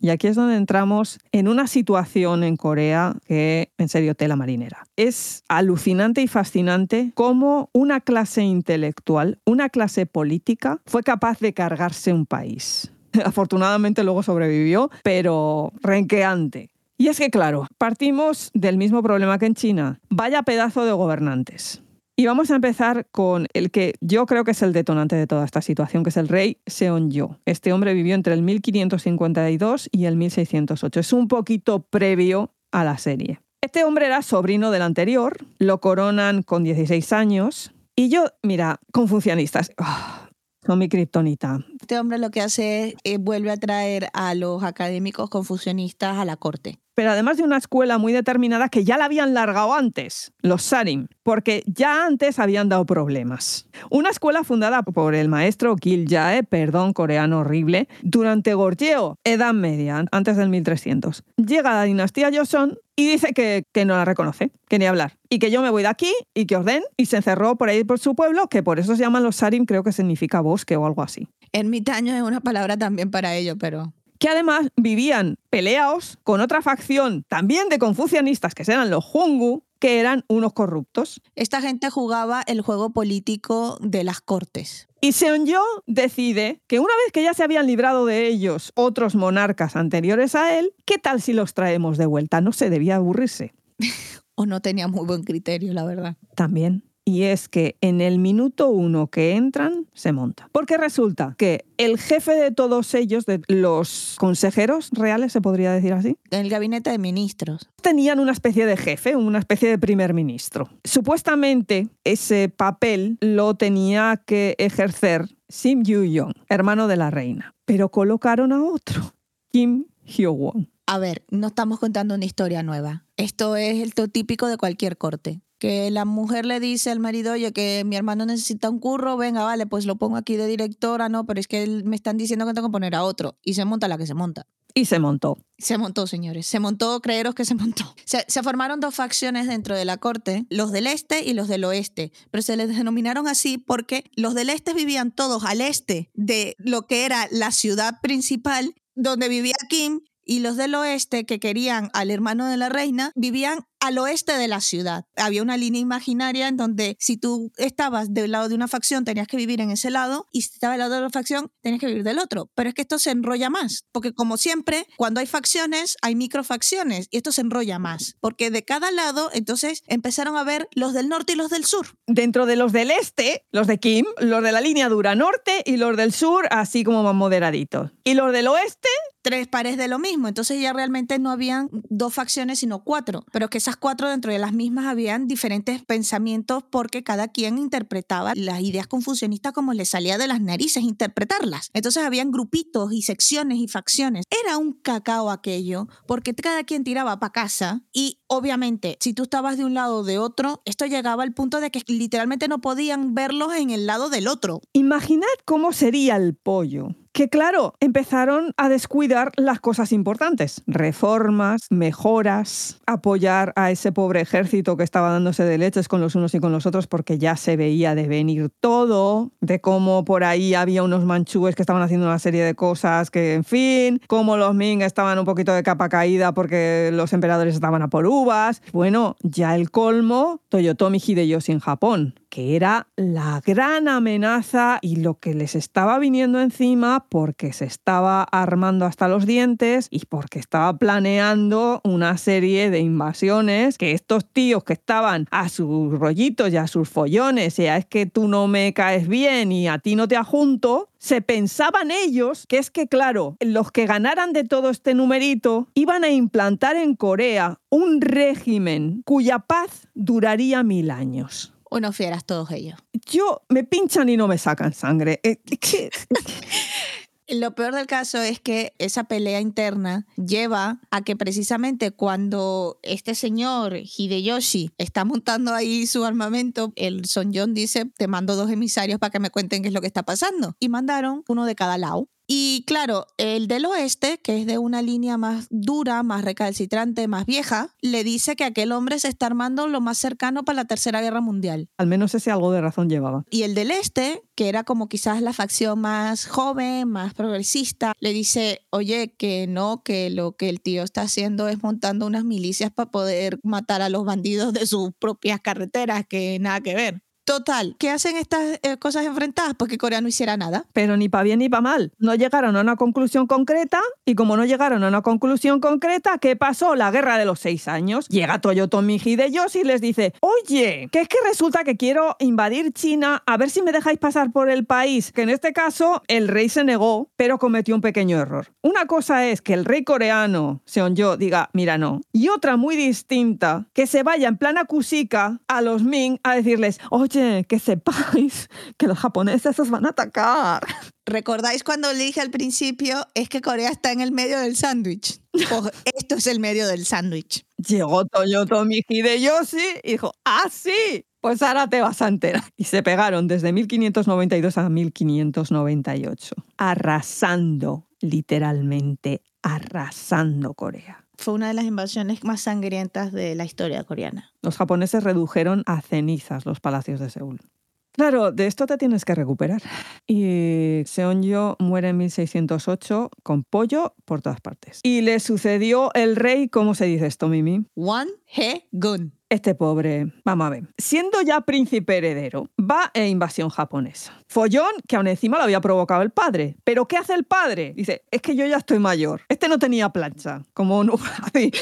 y aquí es donde entramos en una situación en Corea que, en serio, tela marinera. Es alucinante y fascinante cómo una clase intelectual, una clase política, fue capaz de cargarse un país. Afortunadamente luego sobrevivió, pero renqueante. Y es que, claro, partimos del mismo problema que en China. Vaya pedazo de gobernantes. Y vamos a empezar con el que yo creo que es el detonante de toda esta situación, que es el rey Seonjo. Este hombre vivió entre el 1552 y el 1608. Es un poquito previo a la serie. Este hombre era sobrino del anterior, lo coronan con 16 años. Y yo, mira, confucianistas. Son mi kriptonita. Este hombre lo que hace es eh, vuelve a traer a los académicos confucianistas a la corte. Pero además de una escuela muy determinada que ya la habían largado antes, los Sarim, porque ya antes habían dado problemas. Una escuela fundada por el maestro Gil Jae, perdón, coreano horrible, durante Goryeo, Edad Media, antes del 1300. Llega la dinastía Joseon y dice que, que, no la reconoce, que ni hablar. Y que yo me voy de aquí y que orden. Y se encerró por ahí por su pueblo, que por eso se llaman los Sarim, creo que significa bosque o algo así. Ermitaño es una palabra también para ello, pero que además vivían peleados con otra facción también de confucianistas, que eran los Hungu, que eran unos corruptos. Esta gente jugaba el juego político de las cortes. Y Seonjo decide que una vez que ya se habían librado de ellos otros monarcas anteriores a él, ¿qué tal si los traemos de vuelta? No se debía aburrirse. o no tenía muy buen criterio, la verdad. También y es que en el minuto uno que entran se monta. Porque resulta que el jefe de todos ellos, de los consejeros reales, se podría decir así. En el gabinete de ministros. Tenían una especie de jefe, una especie de primer ministro. Supuestamente ese papel lo tenía que ejercer Sim Yu-yong, hermano de la reina. Pero colocaron a otro, Kim Hyo-won. A ver, no estamos contando una historia nueva. Esto es el típico de cualquier corte que la mujer le dice al marido, oye, que mi hermano necesita un curro, venga, vale, pues lo pongo aquí de directora, no, pero es que me están diciendo que tengo que poner a otro. Y se monta la que se monta. Y se montó. Se montó, señores. Se montó, creeros que se montó. Se, se, formaron dos facciones dentro de la corte, los del este y los del oeste. Pero se les denominaron así porque los del este vivían todos al este de lo que era la ciudad principal donde vivía Kim y los del oeste que querían al hermano de la reina vivían al oeste de la ciudad. Había una línea imaginaria en donde si tú estabas del lado de una facción tenías que vivir en ese lado y si estabas del lado de la facción tenías que vivir del otro. Pero es que esto se enrolla más, porque como siempre, cuando hay facciones hay microfacciones y esto se enrolla más, porque de cada lado entonces empezaron a ver los del norte y los del sur. Dentro de los del este, los de Kim, los de la línea dura norte y los del sur así como más moderaditos. Y los del oeste tres pares de lo mismo. Entonces ya realmente no habían dos facciones, sino cuatro. Pero que esas cuatro dentro de las mismas habían diferentes pensamientos porque cada quien interpretaba las ideas confusionistas como le salía de las narices interpretarlas. Entonces habían grupitos y secciones y facciones. Era un cacao aquello, porque cada quien tiraba para casa y obviamente si tú estabas de un lado o de otro, esto llegaba al punto de que literalmente no podían verlos en el lado del otro. Imaginad cómo sería el pollo que claro, empezaron a descuidar las cosas importantes, reformas, mejoras, apoyar a ese pobre ejército que estaba dándose de leches con los unos y con los otros porque ya se veía de venir todo, de cómo por ahí había unos manchúes que estaban haciendo una serie de cosas que, en fin, cómo los Ming estaban un poquito de capa caída porque los emperadores estaban a por Bueno, ya el colmo, Toyotomi Hideyoshi en Japón, que era la gran amenaza y lo que les estaba viniendo encima porque se estaba armando hasta los dientes y porque estaba planeando una serie de invasiones que estos tíos que estaban a sus rollitos y a sus follones, ya es que tú no me caes bien y a ti no te ajunto, se pensaban ellos que es que, claro, los que ganaran de todo este numerito iban a implantar en Corea un régimen cuya paz duraría mil años unos fieras todos ellos. Yo me pinchan y no me sacan sangre. Eh, Lo peor del caso es que esa pelea interna lleva a que precisamente cuando este señor Hideyoshi está montando ahí su armamento, el Son John dice, te mando dos emisarios para que me cuenten qué es lo que está pasando. Y mandaron uno de cada lado. Y claro, el del oeste, que es de una línea más dura, más recalcitrante, más vieja, le dice que aquel hombre se está armando lo más cercano para la Tercera Guerra Mundial. Al menos ese algo de razón llevaba. Y el del este, que era como quizás la facción más joven, más progresista, le dice, oye, que no, que lo que el tío está haciendo es montando unas milicias para poder matar a los bandidos de sus propias carreteras, que nada que ver. Total, ¿qué hacen estas eh, cosas enfrentadas? Porque Corea no hiciera nada. Pero ni para bien ni para mal. No llegaron a una conclusión concreta y como no llegaron a una conclusión concreta, ¿qué pasó? La guerra de los seis años. Llega Toyotomi Hideyoshi y les dice, oye, que es que resulta que quiero invadir China, a ver si me dejáis pasar por el país. Que en este caso el rey se negó, pero cometió un pequeño error. Una cosa es que el rey coreano, Seonjo, diga, mira, no. Y otra muy distinta, que se vaya en plan acusica a los Ming a decirles, oye, que sepáis que los japoneses os van a atacar. ¿Recordáis cuando le dije al principio, es que Corea está en el medio del sándwich? Pues esto es el medio del sándwich. Llegó Toyotomi Hideyoshi y dijo, ¡ah, sí! Pues ahora te vas a enterar. Y se pegaron desde 1592 a 1598, arrasando, literalmente arrasando Corea fue una de las invasiones más sangrientas de la historia coreana. Los japoneses redujeron a cenizas los palacios de Seúl. Claro, de esto te tienes que recuperar. Y Seonjo muere en 1608 con pollo por todas partes. Y le sucedió el rey, ¿cómo se dice esto, Mimi? Wan He-gun. Este pobre, vamos a ver, siendo ya príncipe heredero, va e invasión japonesa. Follón que aún encima lo había provocado el padre. ¿Pero qué hace el padre? Dice, es que yo ya estoy mayor. Este no tenía plancha, como no, este,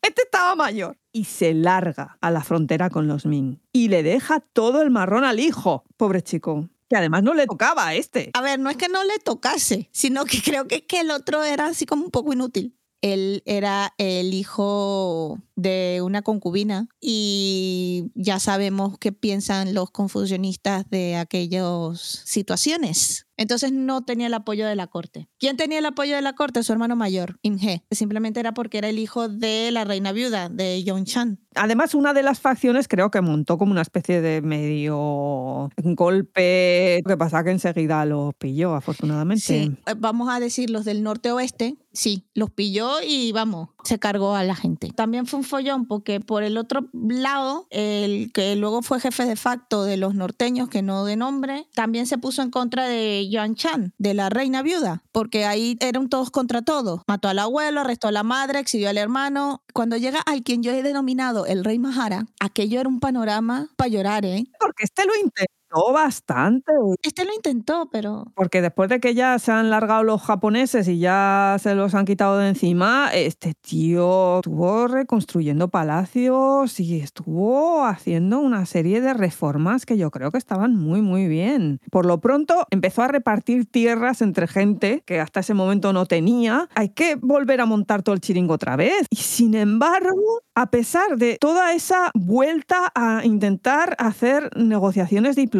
este estaba mayor. Y se larga a la frontera con los Ming. Y le deja todo el marrón al hijo. Pobre chico que además no le tocaba a este. A ver, no es que no le tocase, sino que creo que, que el otro era así como un poco inútil. Él era el hijo de una concubina y ya sabemos qué piensan los confusionistas de aquellas situaciones. Entonces no tenía el apoyo de la corte. ¿Quién tenía el apoyo de la corte? Su hermano mayor, Imhe. Simplemente era porque era el hijo de la reina viuda, de Yongshan. Además, una de las facciones creo que montó como una especie de medio golpe. Lo que pasa que enseguida los pilló, afortunadamente. Sí, eh, vamos a decir los del norte-oeste, sí, los pilló y vamos, se cargó a la gente. También fue un follón porque por el otro lado, el que luego fue jefe de facto de los norteños, que no de nombre, también se puso en contra de Yuan Chan, de la reina viuda, porque ahí eran todos contra todos. Mató al abuelo, arrestó a la madre, exhibió al hermano. Cuando llega al quien yo he denominado el rey Mahara, aquello era un panorama para llorar, ¿eh? Porque este lo intentó costó bastante. Este lo intentó, pero Porque después de que ya se han largado los japoneses y ya se los han quitado de encima, este tío estuvo reconstruyendo palacios y estuvo haciendo una serie de reformas que yo creo que estaban muy, muy bien. Por lo pronto empezó a repartir tierras entre gente que hasta ese momento no tenía. Hay que volver a montar todo el chiringo otra vez. Y sin embargo, a pesar de toda esa vuelta a intentar hacer negociaciones diplomáticas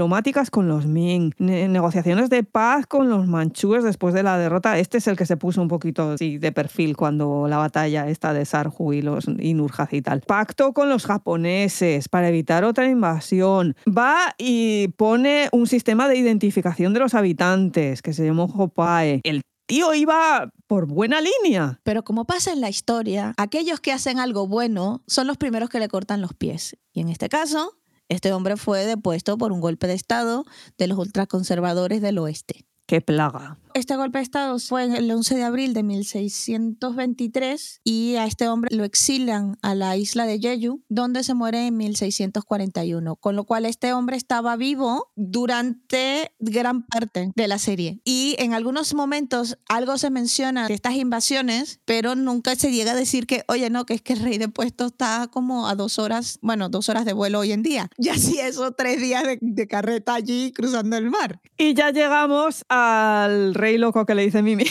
con los Ming, ne- negociaciones de paz con los manchúes después de la derrota, este es el que se puso un poquito de perfil cuando la batalla esta de Sarju y los y y tal. Pacto con los japoneses para evitar otra invasión. Va y pone un sistema de identificación de los habitantes que se llamó Hopae. El tío iba por buena línea. Pero como pasa en la historia, aquellos que hacen algo bueno son los primeros que le cortan los pies. Y en este caso, este hombre fue depuesto por un golpe de Estado de los ultraconservadores del oeste. Qué plaga. Este golpe de Estado fue el 11 de abril de 1623 y a este hombre lo exilian a la isla de Jeju, donde se muere en 1641, con lo cual este hombre estaba vivo durante gran parte de la serie. Y en algunos momentos algo se menciona de estas invasiones, pero nunca se llega a decir que, oye, no, que es que el rey de puesto está como a dos horas, bueno, dos horas de vuelo hoy en día. Ya sí eso, tres días de, de carreta allí cruzando el mar. Y ya llegamos al rey loco que le dice Mimi.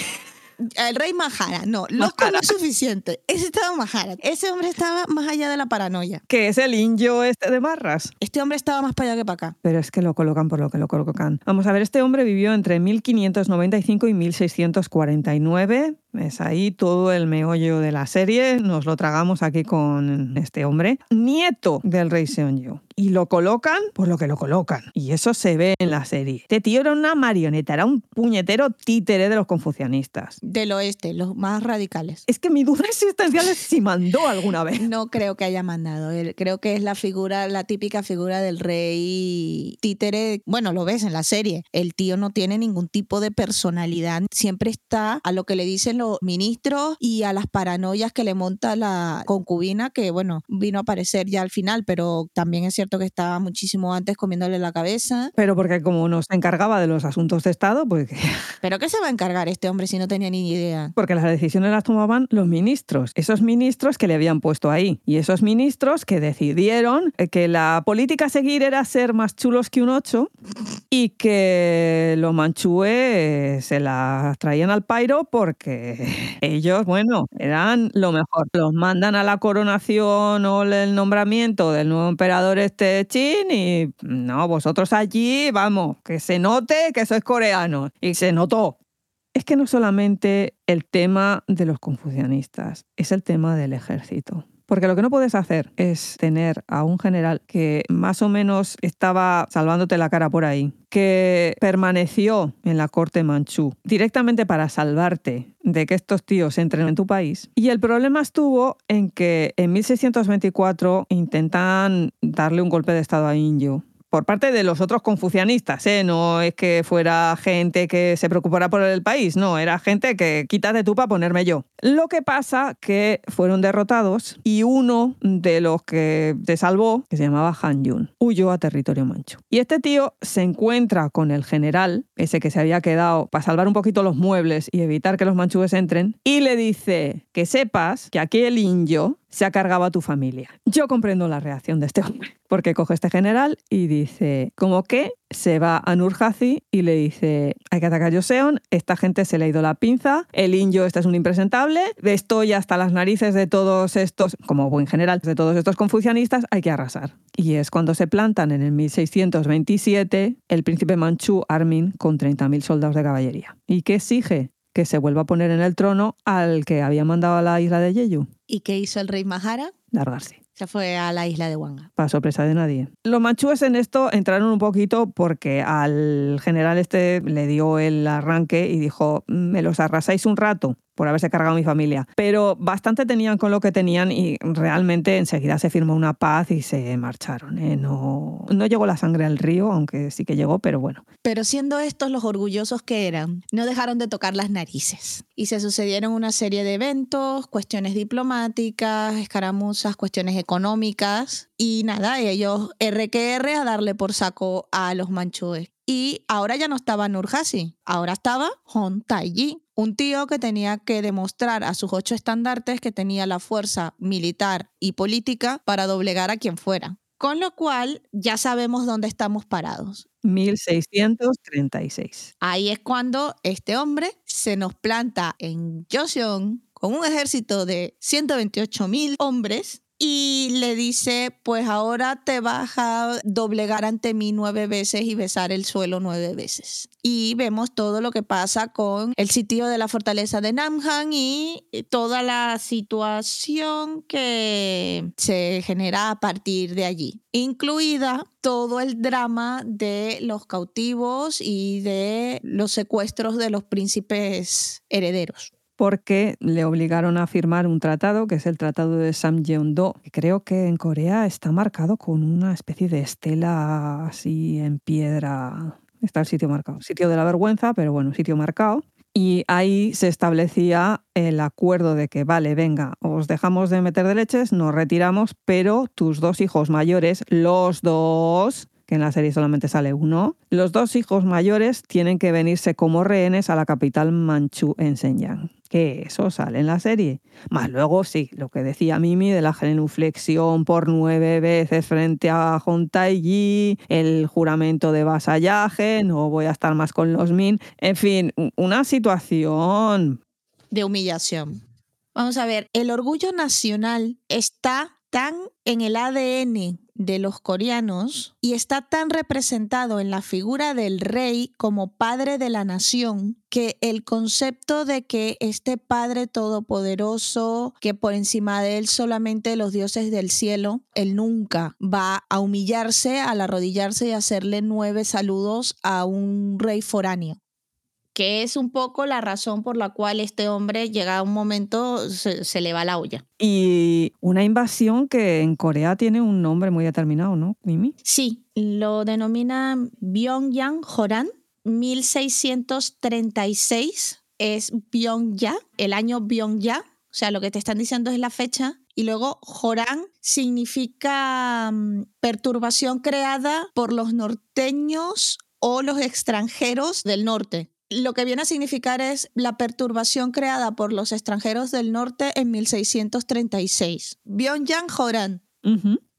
El rey Mahara, no, loco no es suficiente. Ese estaba Mahara. Ese hombre estaba más allá de la paranoia. que es el indio este de Marras. Este hombre estaba más para allá que para acá. Pero es que lo colocan por lo que lo colocan. Vamos a ver, este hombre vivió entre 1595 y 1649. Es ahí todo el meollo de la serie. Nos lo tragamos aquí con este hombre. Nieto del rey Seonjo. Y lo colocan por lo que lo colocan. Y eso se ve en la serie. Este tío era una marioneta, era un puñetero títere de los confucianistas. Del oeste, los más radicales. Es que mi duda existencial es si mandó alguna vez. No creo que haya mandado. Creo que es la figura, la típica figura del rey títere. Bueno, lo ves en la serie. El tío no tiene ningún tipo de personalidad. Siempre está a lo que le dicen los ministros y a las paranoias que le monta la concubina, que bueno, vino a aparecer ya al final, pero también es cierto que estaba muchísimo antes comiéndole la cabeza. Pero porque como nos encargaba de los asuntos de Estado, pues ¿Pero qué se va a encargar este hombre si no tenía ni idea? Porque las decisiones las tomaban los ministros, esos ministros que le habían puesto ahí. Y esos ministros que decidieron que la política a seguir era ser más chulos que un ocho y que los manchúes se las traían al pairo porque ellos, bueno, eran lo mejor. Los mandan a la coronación o el nombramiento del nuevo emperador este Chin y no, vosotros allí, vamos, que se note que sois coreanos. Y se notó. Es que no solamente el tema de los confucianistas, es el tema del ejército. Porque lo que no puedes hacer es tener a un general que más o menos estaba salvándote la cara por ahí, que permaneció en la corte manchú directamente para salvarte de que estos tíos entren en tu país. Y el problema estuvo en que en 1624 intentan darle un golpe de estado a Inyo por parte de los otros confucianistas, ¿eh? no es que fuera gente que se preocupara por el país, no, era gente que quítate tú para ponerme yo. Lo que pasa que fueron derrotados y uno de los que te salvó, que se llamaba Han Yun, huyó a territorio mancho. Y este tío se encuentra con el general, ese que se había quedado para salvar un poquito los muebles y evitar que los manchúes entren, y le dice que sepas que aquí el indio se ha cargado a tu familia. Yo comprendo la reacción de este hombre, porque coge este general y dice, como que se va a Nurhaci y le dice, hay que atacar a Joseon, esta gente se le ha ido la pinza, el indio este es un impresentable, estoy hasta las narices de todos estos, como buen general, de todos estos confucianistas, hay que arrasar. Y es cuando se plantan en el 1627 el príncipe manchú Armin con 30.000 soldados de caballería. ¿Y qué exige? Que se vuelva a poner en el trono al que había mandado a la isla de Jeju, ¿Y qué hizo el rey Mahara? largarse Se fue a la isla de Wanga. para sorpresa de nadie. Los manchúes en esto entraron un poquito porque al general este le dio el arranque y dijo, me los arrasáis un rato, por haberse cargado mi familia. Pero bastante tenían con lo que tenían y realmente enseguida se firmó una paz y se marcharon. ¿eh? No, no llegó la sangre al río, aunque sí que llegó, pero bueno. Pero siendo estos los orgullosos que eran, no dejaron de tocar las narices. Y se sucedieron una serie de eventos, cuestiones diplomáticas, escaramuzas, cuestiones económicas. Y nada, ellos RQR a darle por saco a los manchúes. Y ahora ya no estaba Nurhasi, ahora estaba Hon Taiji, un tío que tenía que demostrar a sus ocho estandartes que tenía la fuerza militar y política para doblegar a quien fuera. Con lo cual ya sabemos dónde estamos parados. 1636. Ahí es cuando este hombre se nos planta en Joseon con un ejército de 128 mil hombres y le dice, pues ahora te vas a doblegar ante mí nueve veces y besar el suelo nueve veces. Y vemos todo lo que pasa con el sitio de la fortaleza de Namhan y toda la situación que se genera a partir de allí, incluida todo el drama de los cautivos y de los secuestros de los príncipes herederos porque le obligaron a firmar un tratado, que es el Tratado de Samjeon-do, que creo que en Corea está marcado con una especie de estela así en piedra. Está el sitio marcado. Sitio de la vergüenza, pero bueno, sitio marcado. Y ahí se establecía el acuerdo de que, vale, venga, os dejamos de meter de leches, nos retiramos, pero tus dos hijos mayores, los dos, que en la serie solamente sale uno, los dos hijos mayores tienen que venirse como rehenes a la capital manchú en Shenyang. Que eso sale en la serie. Más luego sí, lo que decía Mimi de la genuflexión por nueve veces frente a Hontaiji, el juramento de vasallaje, no voy a estar más con los Min. En fin, una situación de humillación. Vamos a ver, el orgullo nacional está tan en el ADN de los coreanos y está tan representado en la figura del rey como padre de la nación que el concepto de que este padre todopoderoso, que por encima de él solamente los dioses del cielo, él nunca va a humillarse, al arrodillarse y hacerle nueve saludos a un rey foráneo que es un poco la razón por la cual este hombre llega a un momento, se, le va la olla. Y una invasión que en Corea tiene un nombre muy determinado, ¿no, Mimi? Sí, lo denomina Byongyang Joran, 1636 es Byongya, el año Byongya, o sea, lo que te están diciendo es la fecha. Y luego Joran significa mm, perturbación creada por los norteños o los extranjeros del norte lo que viene a significar es la perturbación creada por los extranjeros del norte en 1636. Byongyang Joran.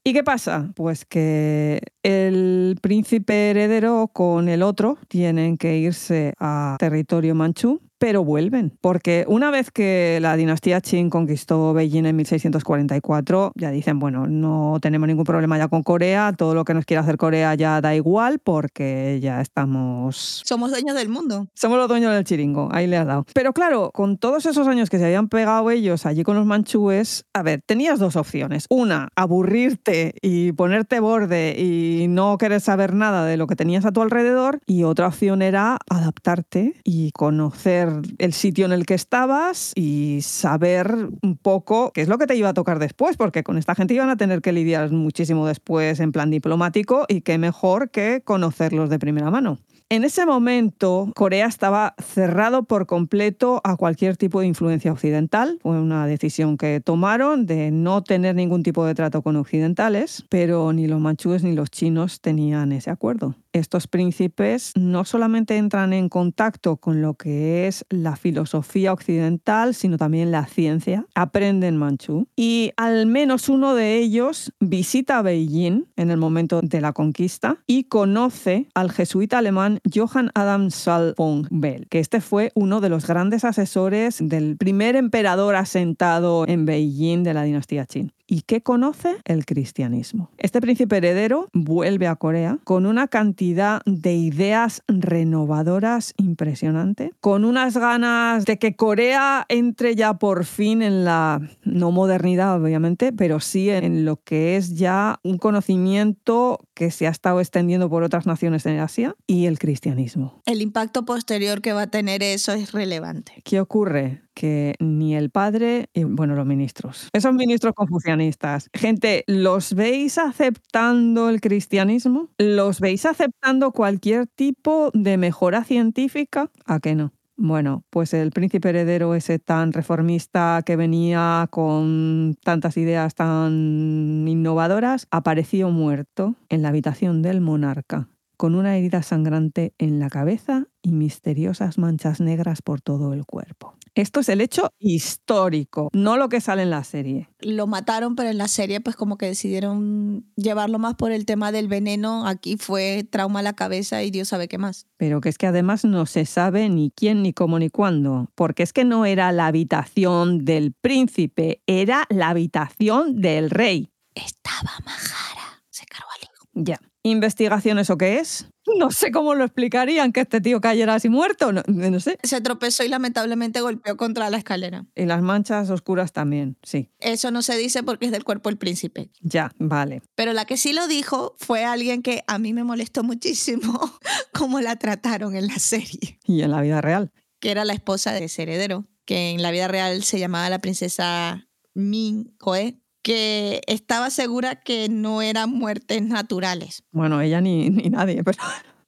¿Y qué pasa? Pues que el príncipe heredero con el otro tienen que irse a territorio manchú pero vuelven, porque una vez que la dinastía Qing conquistó Beijing en 1644, ya dicen, bueno, no tenemos ningún problema ya con Corea, todo lo que nos quiera hacer Corea ya da igual porque ya estamos... Somos dueños del mundo. Somos los dueños del chiringo, ahí le has dado. Pero claro, con todos esos años que se habían pegado ellos allí con los manchúes, a ver, tenías dos opciones. Una, aburrirte y ponerte borde y no querer saber nada de lo que tenías a tu alrededor, y otra opción era adaptarte y conocer el sitio en el que estabas y saber un poco qué es lo que te iba a tocar después, porque con esta gente iban a tener que lidiar muchísimo después en plan diplomático y qué mejor que conocerlos de primera mano. En ese momento, Corea estaba cerrado por completo a cualquier tipo de influencia occidental. Fue una decisión que tomaron de no tener ningún tipo de trato con occidentales, pero ni los manchúes ni los chinos tenían ese acuerdo estos príncipes no solamente entran en contacto con lo que es la filosofía occidental, sino también la ciencia, aprenden manchú y al menos uno de ellos visita Beijing en el momento de la conquista y conoce al jesuita alemán Johann Adam Saul von Bell, que este fue uno de los grandes asesores del primer emperador asentado en Beijing de la dinastía Qin. ¿Y qué conoce? El cristianismo. Este príncipe heredero vuelve a Corea con una cantidad de ideas renovadoras impresionante, con unas ganas de que Corea entre ya por fin en la, no modernidad obviamente, pero sí en lo que es ya un conocimiento que se ha estado extendiendo por otras naciones en Asia y el cristianismo. El impacto posterior que va a tener eso es relevante. ¿Qué ocurre? Que ni el padre, y bueno, los ministros, esos ministros confucianistas, gente, ¿los veis aceptando el cristianismo? ¿Los veis aceptando cualquier tipo de mejora científica? ¿A qué no? Bueno, pues el príncipe heredero ese tan reformista que venía con tantas ideas tan innovadoras, apareció muerto en la habitación del monarca, con una herida sangrante en la cabeza y misteriosas manchas negras por todo el cuerpo. Esto es el hecho histórico, no lo que sale en la serie. Lo mataron, pero en la serie pues como que decidieron llevarlo más por el tema del veneno. Aquí fue trauma a la cabeza y Dios sabe qué más. Pero que es que además no se sabe ni quién, ni cómo, ni cuándo. Porque es que no era la habitación del príncipe, era la habitación del rey. Estaba Majara, se cargó al hijo. Ya. ¿Investigación eso qué es? No sé cómo lo explicarían que este tío cayera así muerto, no, no sé. Se tropezó y lamentablemente golpeó contra la escalera. Y las manchas oscuras también, sí. Eso no se dice porque es del cuerpo del príncipe. Ya, vale. Pero la que sí lo dijo fue alguien que a mí me molestó muchísimo cómo la trataron en la serie, Y en la vida real. que era la esposa de ese heredero, que en la vida real se llamaba la princesa Min Koe, que estaba segura que no eran muertes naturales. Bueno, ella ni, ni nadie, pero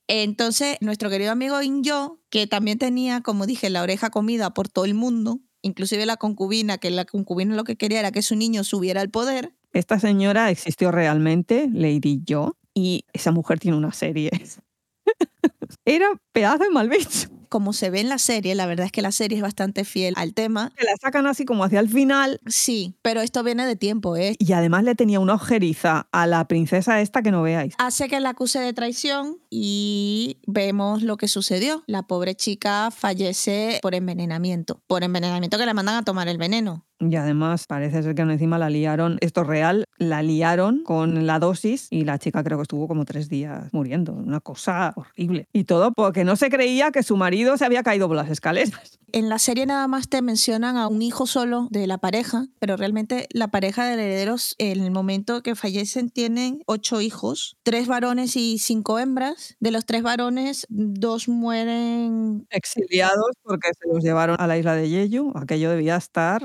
Entonces, nuestro querido amigo Inyo, que también tenía, como dije, la oreja comida por todo el mundo, inclusive la concubina, que la concubina lo que quería era que su niño subiera al poder, esta señora existió realmente, Lady Yo, y esa mujer tiene una serie. Era pedazo de mal bicho. Como se ve en la serie, la verdad es que la serie es bastante fiel al tema. Que la sacan así como hacia el final Sí, pero esto viene de tiempo, ¿eh? y además le tenía una ojeriza a la princesa esta que no veáis. Hace que la acuse de traición y vemos lo que sucedió. La pobre chica fallece por envenenamiento. Por envenenamiento que le mandan a tomar el veneno. Y además parece ser que encima la liaron, esto es real, la liaron con la dosis y la chica creo que estuvo como tres días muriendo. Una cosa horrible. Y todo porque no se creía que su marido se había caído por las escaleras. En la serie nada más te mencionan a un hijo solo de la pareja, pero realmente la pareja de herederos en el momento que fallecen tienen ocho hijos, tres varones y cinco hembras. De los tres varones, dos mueren Exiliados porque se los llevaron a la isla de Jeju. Aquello debía estar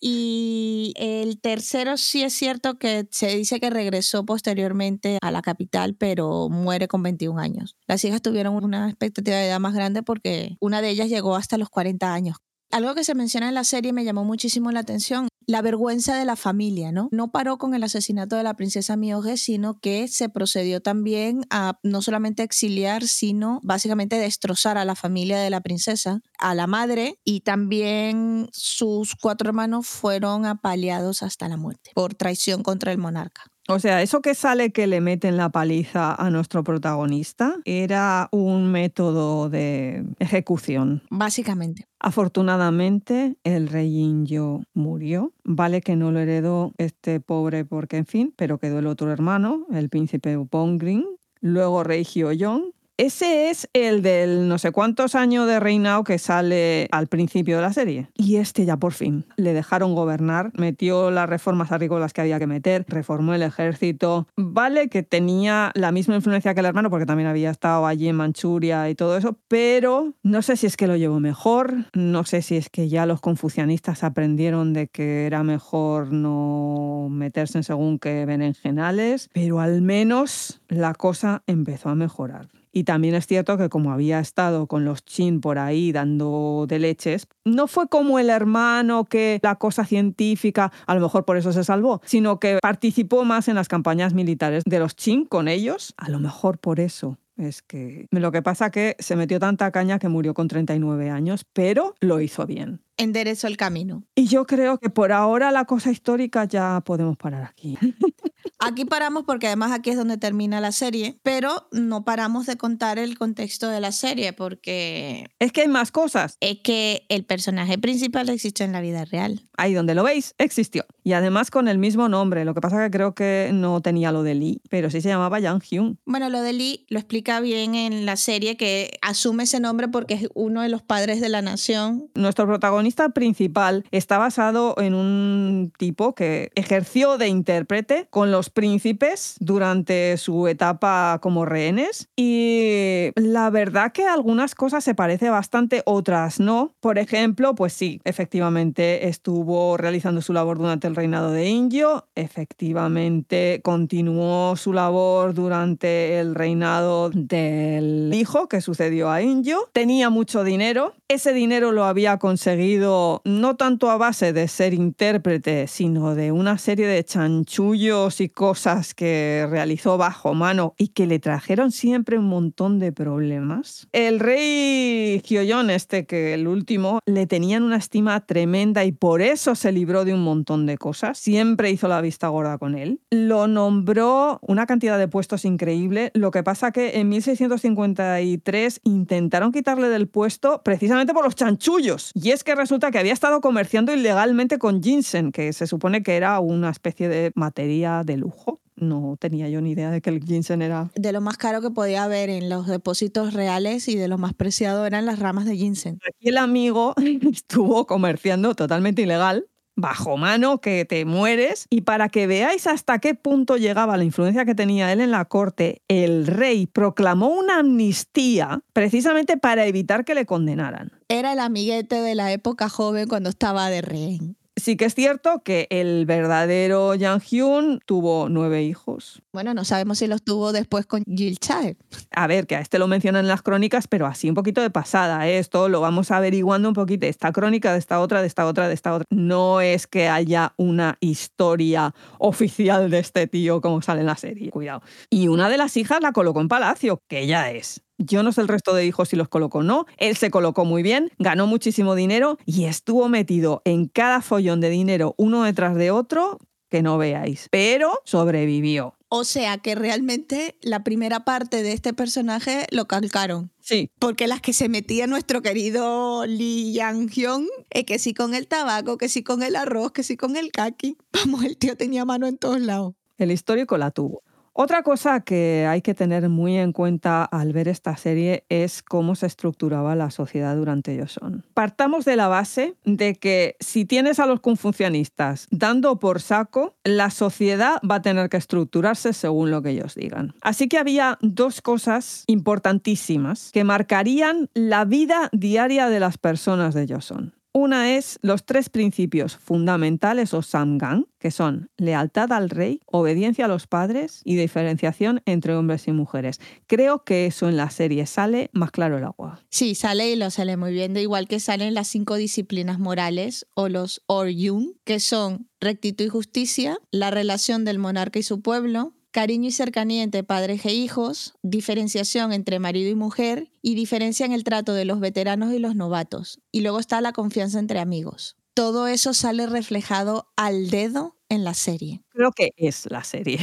y el tercero sí es cierto que se dice que regresó posteriormente a la capital, pero muere con 21 años. Las hijas tuvieron una expectativa de edad más grande porque una de ellas llegó hasta los 40 años. Algo que se menciona en la serie me llamó muchísimo la atención, la vergüenza de la familia, ¿no? No paró con el asesinato de la princesa Mioge, sino que se procedió también a no solamente exiliar, sino básicamente destrozar a la familia de la princesa, a la madre y también sus cuatro hermanos fueron apaleados hasta la muerte por traición contra el monarca. O sea, eso que sale que le meten la paliza a nuestro protagonista era un método de ejecución. Básicamente. Afortunadamente, el rey Inyo murió. Vale que no lo heredó este pobre porque, en fin, pero quedó el otro hermano, el príncipe Upongrin. Luego rey Hyoyong. Ese es el del no sé cuántos años de reinado que sale al principio de la serie. Y este ya por fin le dejaron gobernar, metió las reformas agrícolas que había que meter, reformó el ejército. Vale que tenía la misma influencia que el hermano porque también había estado allí en Manchuria y todo eso, pero no sé si es que lo llevó mejor, no sé si es que ya los confucianistas aprendieron de que era mejor no meterse en según qué berenjenales, pero al menos la cosa empezó a mejorar. Y también es cierto que como había estado con los chin por ahí dando de leches, no fue como el hermano que la cosa científica, a lo mejor por eso se salvó, sino que participó más en las campañas militares de los chin con ellos, a lo mejor por eso. Es que lo que pasa que se metió tanta caña que murió con 39 años, pero lo hizo bien. Enderezó el camino. Y yo creo que por ahora la cosa histórica ya podemos parar aquí. Aquí paramos porque además aquí es donde termina la serie, pero no paramos de contar el contexto de la serie porque Es que hay más cosas. es que el personaje principal existe en la vida real. Ahí donde lo veis, existió. Y además con el mismo nombre. Lo que pasa que creo que no tenía lo de Lee, pero sí se llamaba Yang Hyun. Bueno, lo de Lee lo explica bien en la serie que asume ese nombre porque es uno de los padres de la nación. Nuestro protagonista principal está basado en un tipo que ejerció de intérprete con los príncipes durante su etapa como rehenes y la verdad que algunas cosas se parece bastante, otras no. Por ejemplo, pues sí, efectivamente estuvo realizando su labor durante el reinado de Indio, efectivamente continuó su labor durante el reinado del hijo que sucedió a Indio, tenía mucho dinero, ese dinero lo había conseguido no tanto a base de ser intérprete, sino de una serie de chanchullos y cosas que realizó bajo mano y que le trajeron siempre un montón de problemas. El rey Giollón, este que el último, le tenían una estima tremenda y por eso se libró de un montón de cosas. Siempre hizo la vista gorda con él. Lo nombró una cantidad de puestos increíble. Lo que pasa que en 1653 intentaron quitarle del puesto precisamente por los chanchullos. Y es que resulta que había estado comerciando ilegalmente con ginseng, que se supone que era una especie de materia de lujo no tenía yo ni idea de que el ginseng era... De lo más caro que podía haber en los depósitos reales y de lo más preciado eran las ramas de ginseng. Aquí el amigo estuvo comerciando totalmente ilegal bajo mano que te mueres y para que veáis hasta qué punto llegaba la influencia que tenía él en la corte, el rey proclamó una amnistía precisamente para evitar que le condenaran. Era el amiguete de la época joven cuando estaba de rehén. Sí que es cierto que el verdadero Yang Hyun tuvo nueve hijos. Bueno, no sabemos si los tuvo después con Gil Chae. A ver, que a este lo mencionan en las crónicas, pero así un poquito de pasada. ¿eh? Esto lo vamos averiguando un poquito. Esta crónica, de esta otra, de esta otra, de esta otra. No es que haya una historia oficial de este tío como sale en la serie. Cuidado. Y una de las hijas la colocó en palacio, que ya es. Yo no sé el resto de hijos si los colocó o no. Él se colocó muy bien, ganó muchísimo dinero y estuvo metido en cada follón de dinero uno detrás de otro que no veáis. Pero sobrevivió. O sea que realmente la primera parte de este personaje lo calcaron. Sí. Porque las que se metía nuestro querido Lee Yang-hyun, es que sí con el tabaco, que sí con el arroz, que sí con el kaki. Vamos, el tío tenía mano en todos lados. El histórico la tuvo. Otra cosa que hay que tener muy en cuenta al ver esta serie es cómo se estructuraba la sociedad durante Joseon. Partamos de la base de que si tienes a los confucianistas dando por saco, la sociedad va a tener que estructurarse según lo que ellos digan. Así que había dos cosas importantísimas que marcarían la vida diaria de las personas de Joseon. Una es los tres principios fundamentales o samgang, que son lealtad al rey, obediencia a los padres y diferenciación entre hombres y mujeres. Creo que eso en la serie sale más claro el agua. Sí, sale y lo sale muy bien, de igual que salen las cinco disciplinas morales o los Oryun, que son rectitud y justicia, la relación del monarca y su pueblo, cariño y cercanía entre padres e hijos, diferenciación entre marido y mujer y diferencia en el trato de los veteranos y los novatos. Y luego está la confianza entre amigos. Todo eso sale reflejado al dedo en la serie. Creo que es la serie.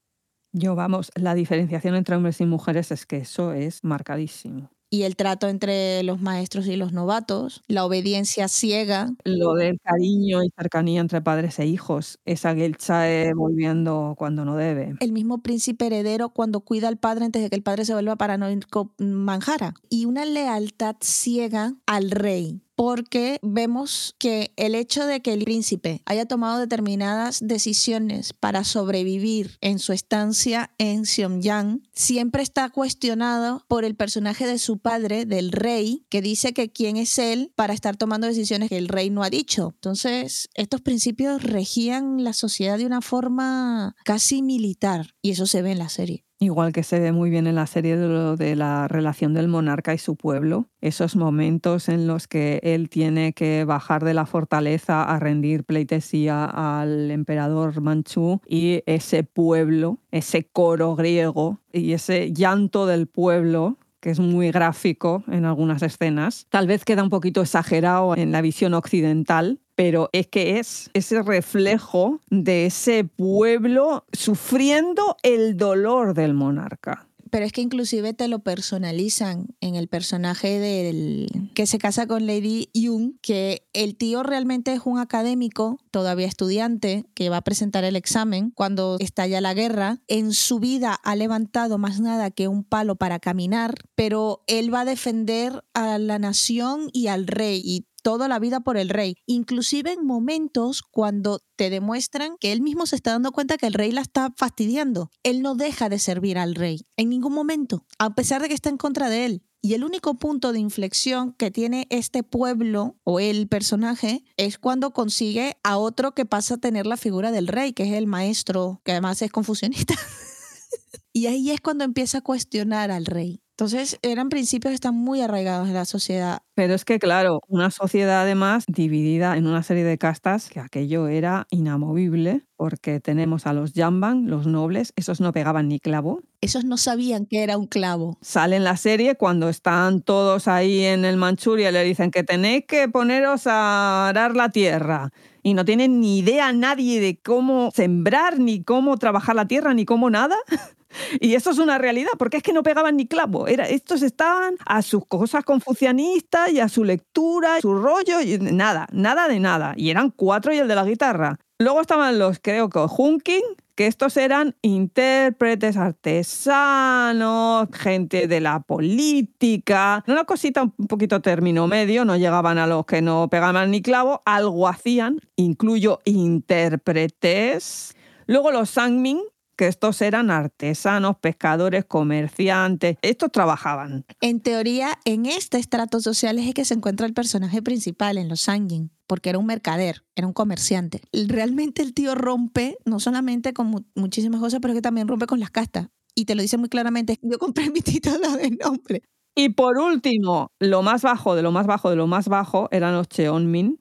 Yo, vamos, la diferenciación entre hombres y mujeres es que eso es marcadísimo. Y el trato entre los maestros y los novatos, la obediencia ciega. Lo del cariño y cercanía entre padres e hijos, esa Gelchae volviendo cuando no debe. El mismo príncipe heredero cuando cuida al padre antes de que el padre se vuelva paranoico manjara. Y una lealtad ciega al rey porque vemos que el hecho de que el príncipe haya tomado determinadas decisiones para sobrevivir en su estancia en Xionyang siempre está cuestionado por el personaje de su padre, del rey, que dice que quién es él para estar tomando decisiones que el rey no ha dicho. Entonces, estos principios regían la sociedad de una forma casi militar y eso se ve en la serie. Igual que se ve muy bien en la serie de, lo de la relación del monarca y su pueblo, esos momentos en los que él tiene que bajar de la fortaleza a rendir pleitesía al emperador manchú y ese pueblo, ese coro griego y ese llanto del pueblo que es muy gráfico en algunas escenas. Tal vez queda un poquito exagerado en la visión occidental, pero es que es ese reflejo de ese pueblo sufriendo el dolor del monarca. Pero es que inclusive te lo personalizan en el personaje del que se casa con Lady Young, que el tío realmente es un académico, todavía estudiante, que va a presentar el examen cuando estalla la guerra. En su vida ha levantado más nada que un palo para caminar, pero él va a defender a la nación y al rey toda la vida por el rey, inclusive en momentos cuando te demuestran que él mismo se está dando cuenta que el rey la está fastidiando. Él no deja de servir al rey en ningún momento, a pesar de que está en contra de él. Y el único punto de inflexión que tiene este pueblo o el personaje es cuando consigue a otro que pasa a tener la figura del rey, que es el maestro, que además es confusionista. y ahí es cuando empieza a cuestionar al rey. Entonces, eran principios que están muy arraigados en la sociedad. Pero es que, claro, una sociedad además dividida en una serie de castas, que aquello era inamovible, porque tenemos a los Jamban, los nobles, esos no pegaban ni clavo. Esos no sabían que era un clavo. Sale en la serie cuando están todos ahí en el Manchuria y le dicen que tenéis que poneros a arar la tierra. Y no tienen ni idea nadie de cómo sembrar, ni cómo trabajar la tierra, ni cómo nada. Y esto es una realidad, porque es que no pegaban ni clavo. Era, estos estaban a sus cosas confucianistas y a su lectura, su rollo, y nada, nada de nada. Y eran cuatro y el de la guitarra. Luego estaban los, creo que, Hunking, que estos eran intérpretes, artesanos, gente de la política, una cosita un poquito término medio, no llegaban a los que no pegaban ni clavo, algo hacían, incluyo intérpretes. Luego los Sangmin, que estos eran artesanos, pescadores, comerciantes, estos trabajaban. En teoría, en este estrato social es que se encuentra el personaje principal, en los Sangin, porque era un mercader, era un comerciante. Realmente el tío rompe, no solamente con muchísimas cosas, pero que también rompe con las castas. Y te lo dice muy claramente, yo compré mi título de nombre. Y por último, lo más bajo de lo más bajo de lo más bajo eran los Cheonmin,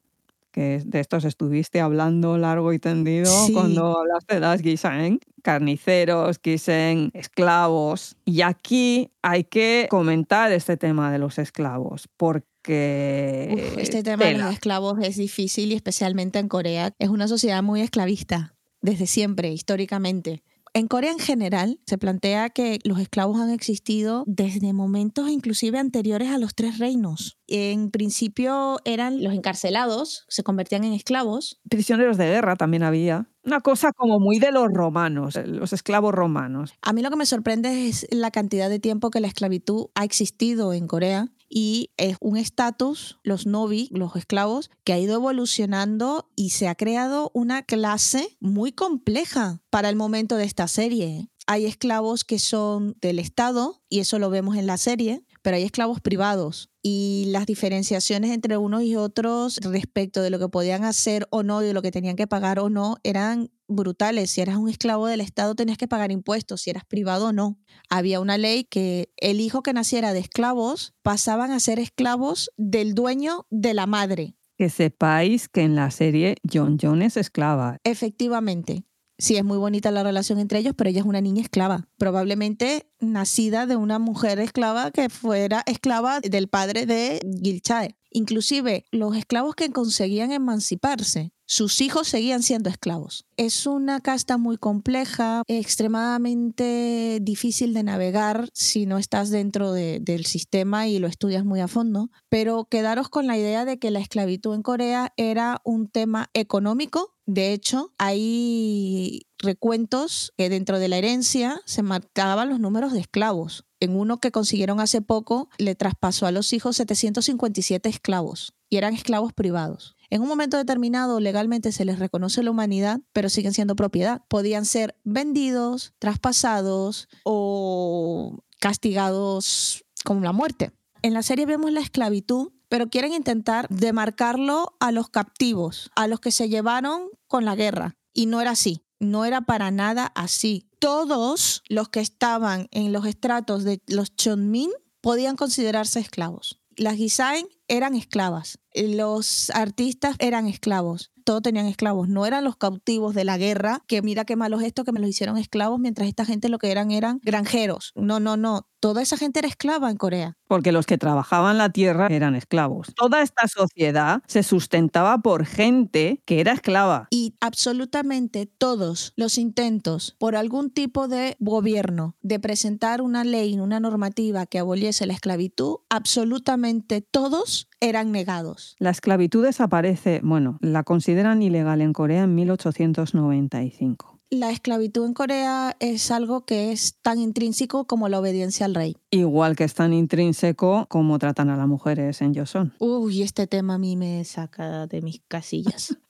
que de estos estuviste hablando largo y tendido cuando hablaste de las Giseng, carniceros, Gisen, esclavos. Y aquí hay que comentar este tema de los esclavos, porque... este tema de los esclavos es difícil y especialmente en Corea. Es una sociedad muy esclavista, desde siempre, históricamente. En Corea en general se plantea que los esclavos han existido desde momentos inclusive anteriores a los tres reinos. En principio eran los encarcelados, se convertían en esclavos. Prisioneros de guerra también había. Una cosa como muy de los romanos, los esclavos romanos. A mí lo que me sorprende es la cantidad de tiempo que la esclavitud ha existido en Corea y es un estatus, los novi, los esclavos, que ha ido evolucionando y se ha creado una clase muy compleja para el momento de esta serie. Hay esclavos que son del Estado, y eso lo vemos en la serie, pero hay esclavos privados y las diferenciaciones entre unos y otros respecto de lo que podían hacer o no, de lo que tenían que pagar o no, eran brutales. Si eras un esclavo del Estado tenías que pagar impuestos, si eras privado o no. Había una ley que el hijo que naciera de esclavos pasaban a ser esclavos del dueño de la madre. Que sepáis que en la serie John John es esclava. Efectivamente. Sí, es muy bonita la relación entre ellos, pero ella es una niña esclava, probablemente nacida de una mujer esclava que fuera esclava del padre de Gilchae. Inclusive los esclavos que conseguían emanciparse, sus hijos seguían siendo esclavos. Es una casta muy compleja, extremadamente difícil de navegar si no estás dentro del sistema y lo estudias muy a fondo, pero quedaros con la idea de que la esclavitud en Corea era un tema económico de hecho, hay recuentos que dentro de la herencia se marcaban los números de esclavos. En uno que consiguieron hace poco, le traspasó a los hijos 757 esclavos y eran esclavos privados. En un momento determinado legalmente se les reconoce la humanidad, pero siguen siendo propiedad. Podían ser vendidos, traspasados o castigados con la muerte. En la serie vemos la esclavitud pero quieren intentar demarcarlo a los captivos, a los que se llevaron con la guerra. Y no era así, no era para nada así. Todos los que estaban en los estratos de los Chonmin podían considerarse esclavos. Las Gisain eran esclavas, los artistas eran esclavos, todos tenían esclavos, no eran los cautivos de la guerra, que mira qué malos esto que me los hicieron esclavos, mientras esta gente lo que eran eran granjeros. No, no, no, toda esa gente era esclava en Corea. Porque los que trabajaban la tierra eran esclavos. Toda esta sociedad se sustentaba por gente que era esclava. Y absolutamente todos los intentos por algún tipo de gobierno de presentar una ley, una normativa que aboliese la esclavitud, absolutamente todos derechos eran negados. La esclavitud desaparece, bueno, la consideran ilegal en Corea en 1895. La esclavitud en Corea es algo que es tan intrínseco como la obediencia al rey. Igual que es tan intrínseco como tratan a las mujeres en Joseon. Uy, este tema a mí me saca de mis casillas.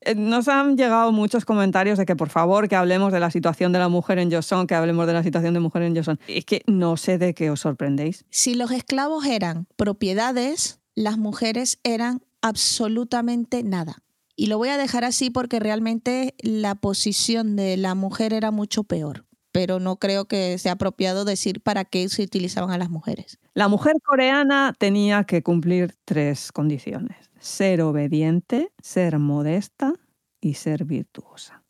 Eh, Nos han llegado muchos comentarios de que por favor que hablemos de la situación de la mujer en Joseon, que hablemos de la situación de mujer en Joseon. Es que no sé de qué os sorprendéis. si los esclavos eran propiedades, las mujeres eran absolutamente nada. Y lo voy a dejar así porque realmente la posición de la mujer era mucho peor. Pero no creo que sea apropiado decir para qué se utilizaban a las mujeres. La mujer coreana tenía que cumplir tres condiciones. Ser obediente, ser modesta y ser virtuosa.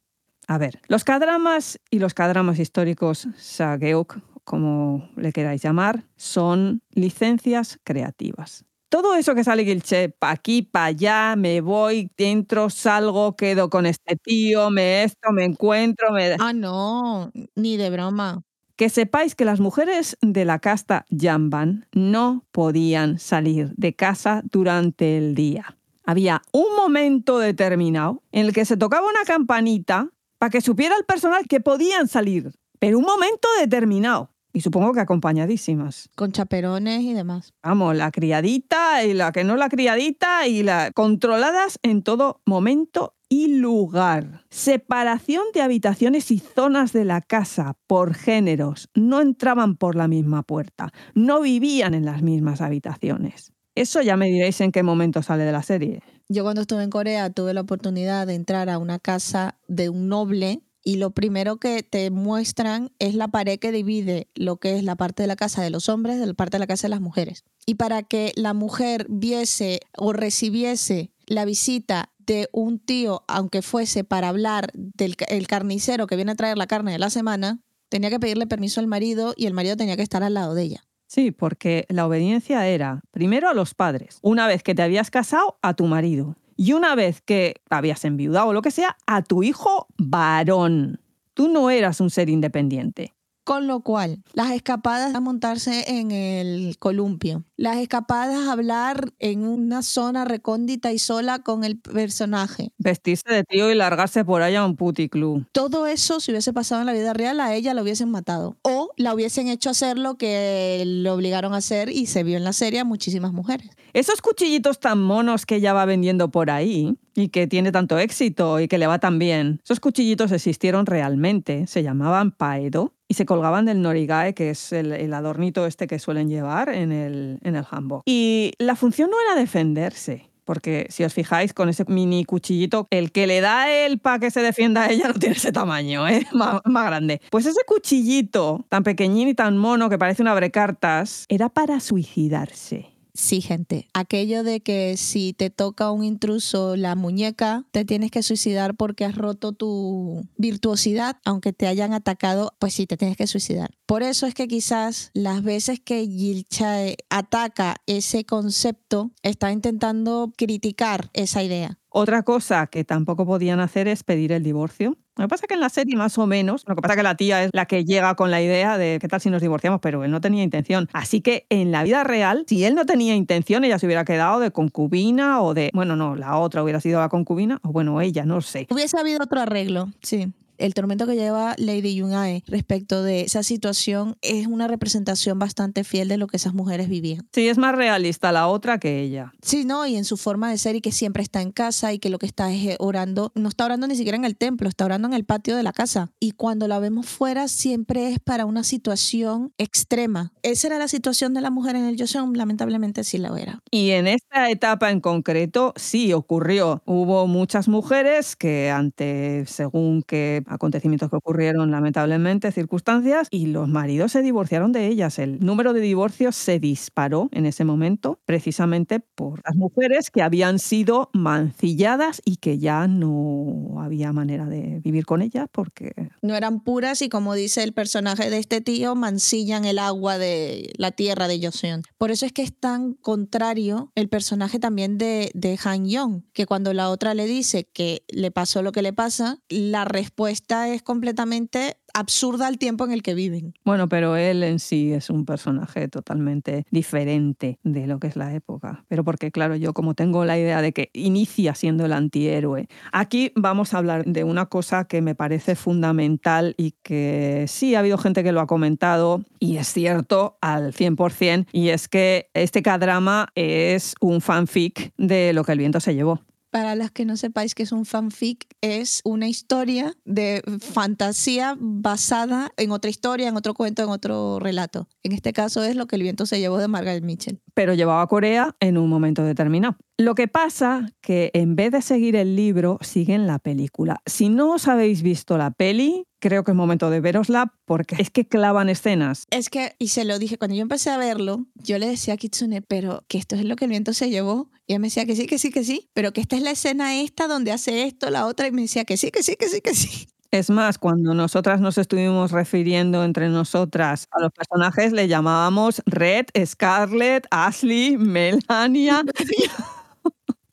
A ver, los cadramas y los cadramas históricos Sageuk, como le queráis llamar, son licencias creativas. Todo eso que sale Gilche, pa' aquí, pa' allá, me voy, entro, salgo, quedo con este tío, me esto, me encuentro, me... Ah, no, ni de broma. Que sepáis que las mujeres de la casta Jamban no podían salir de casa durante el día. Había un momento determinado en el que se tocaba una campanita para que supiera el personal que podían salir, pero un momento determinado. Y supongo que acompañadísimas. Con chaperones y demás. Vamos, la criadita y la que no la criadita y la controladas en todo momento y lugar. Separación de habitaciones y zonas de la casa por géneros. No entraban por la misma puerta, no vivían en las mismas habitaciones. Eso ya me diréis en qué momento sale de la serie. Yo cuando estuve en Corea tuve la oportunidad de entrar a una casa de un noble y lo primero que te muestran es la pared que divide lo que es la parte de la casa de los hombres de la parte de la casa de las mujeres. Y para que la mujer viese o recibiese la visita de un tío, aunque fuese para hablar del el carnicero que viene a traer la carne de la semana, tenía que pedirle permiso al marido y el marido tenía que estar al lado de ella. Sí, porque la obediencia era primero a los padres, una vez que te habías casado, a tu marido, y una vez que habías enviudado o lo que sea, a tu hijo varón. Tú no eras un ser independiente. Con lo cual, las escapadas a montarse en el columpio, las escapadas a hablar en una zona recóndita y sola con el personaje. Vestirse de tío y largarse por allá a un puticlub. Todo eso, si hubiese pasado en la vida real, a ella la hubiesen matado. O la hubiesen hecho hacer lo que le obligaron a hacer y se vio en la serie a muchísimas mujeres. Esos cuchillitos tan monos que ella va vendiendo por ahí y que tiene tanto éxito y que le va tan bien, esos cuchillitos existieron realmente, se llamaban paedo y se colgaban del norigae, que es el, el adornito este que suelen llevar en el, en el hanbok. Y la función no era defenderse. Porque si os fijáis con ese mini cuchillito, el que le da él para que se defienda a ella no tiene ese tamaño, ¿eh? más, más grande. Pues ese cuchillito tan pequeñín y tan mono que parece un abrecartas era para suicidarse. Sí, gente. Aquello de que si te toca un intruso la muñeca, te tienes que suicidar porque has roto tu virtuosidad, aunque te hayan atacado, pues sí, te tienes que suicidar. Por eso es que quizás las veces que Gilchae ataca ese concepto, está intentando criticar esa idea. Otra cosa que tampoco podían hacer es pedir el divorcio. Lo que pasa es que en la serie más o menos, lo que pasa es que la tía es la que llega con la idea de qué tal si nos divorciamos, pero él no tenía intención. Así que en la vida real, si él no tenía intención, ella se hubiera quedado de concubina o de, bueno, no, la otra hubiera sido la concubina, o bueno, ella, no sé. Hubiese habido otro arreglo, sí. El tormento que lleva Lady Yunae respecto de esa situación es una representación bastante fiel de lo que esas mujeres vivían. Sí, es más realista la otra que ella. Sí, no, y en su forma de ser y que siempre está en casa y que lo que está es eh, orando, no está orando ni siquiera en el templo, está orando en el patio de la casa. Y cuando la vemos fuera siempre es para una situación extrema. Esa era la situación de la mujer en el Joseon, lamentablemente sí la era. Y en esta etapa en concreto sí ocurrió. Hubo muchas mujeres que ante, según qué acontecimientos que ocurrieron lamentablemente, circunstancias, y los maridos se divorciaron de ellas. El número de divorcios se disparó en ese momento precisamente por las mujeres que habían sido mancilladas y que ya no había manera de vivir con ellas porque No eran puras y como dice el personaje de este tío, mancillan el agua de la tierra de Joseon. Por eso es que es tan contrario el personaje también de, de Han Yong, que cuando la otra le dice que le pasó lo que le pasa, la respuesta esta es completamente absurda al tiempo en el que viven. Bueno, pero él en sí es un personaje totalmente diferente de lo que es la época. Pero porque, claro, yo como tengo la idea de que inicia siendo el antihéroe, aquí vamos a hablar de una cosa que me parece fundamental y que sí ha habido gente que lo ha comentado y es cierto al 100%, y es que este K-drama es un fanfic de lo que el viento se llevó. Para las que no sepáis que es un fanfic, es una historia de fantasía basada en otra historia, en otro cuento, en otro relato. En este caso es lo que el viento se llevó de Margaret Mitchell. Pero llevaba a Corea en un momento determinado. Lo que pasa que en vez de seguir el libro, siguen la película. Si no os habéis visto la peli, creo que es momento de verosla porque es que clavan escenas. Es que, y se lo dije, cuando yo empecé a verlo, yo le decía a Kitsune, pero que esto es lo que el viento se llevó. Y ella me decía que sí, que sí, que sí, pero que esta es la escena esta donde hace esto, la otra, y me decía que sí, que sí, que sí, que sí. Es más, cuando nosotras nos estuvimos refiriendo entre nosotras a los personajes, le llamábamos Red, Scarlett, Ashley, Melania.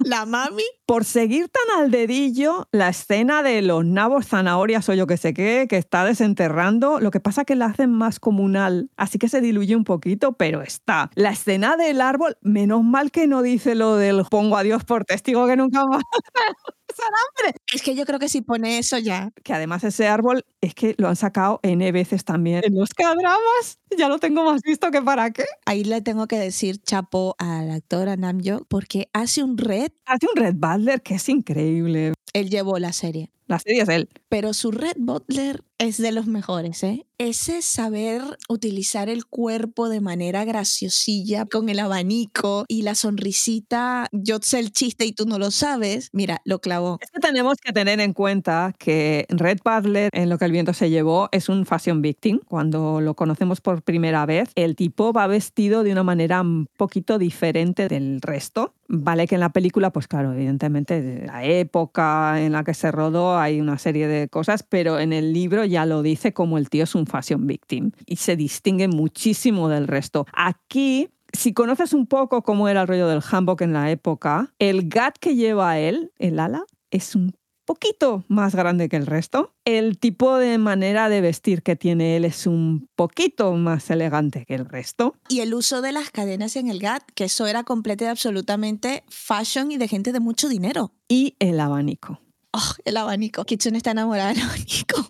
La mami. Por seguir tan al dedillo la escena de los nabos, zanahorias o yo que sé qué, que está desenterrando, lo que pasa que la hacen más comunal, así que se diluye un poquito, pero está. La escena del árbol, menos mal que no dice lo del pongo a Dios por testigo que nunca más. Es que yo creo que si pone eso ya. Que además ese árbol es que lo han sacado N veces también en los cadramas. Ya lo tengo más visto que para qué. Ahí le tengo que decir chapo a la actora Namjo porque hace un red. Hace un Red Butler que es increíble. Él llevó la serie. La serie es él. Pero su Red Butler es de los mejores, ¿eh? Ese saber utilizar el cuerpo de manera graciosilla, con el abanico y la sonrisita, yo sé el chiste y tú no lo sabes, mira, lo clavó. Es que tenemos que tener en cuenta que Red Butler, en lo que el viento se llevó, es un fashion victim. Cuando lo conocemos por primera vez, el tipo va vestido de una manera un poquito diferente del resto. Vale que en la película, pues claro, evidentemente, de la época en la que se rodó hay una serie de cosas, pero en el libro ya lo dice como el tío es un fashion victim y se distingue muchísimo del resto. Aquí si conoces un poco cómo era el rollo del hanbok en la época, el gat que lleva él, el ala, es un poquito más grande que el resto. El tipo de manera de vestir que tiene él es un poquito más elegante que el resto. Y el uso de las cadenas en el GAT, que eso era completo y absolutamente fashion y de gente de mucho dinero. Y el abanico. Oh, el abanico. Kitsune está enamorada del abanico.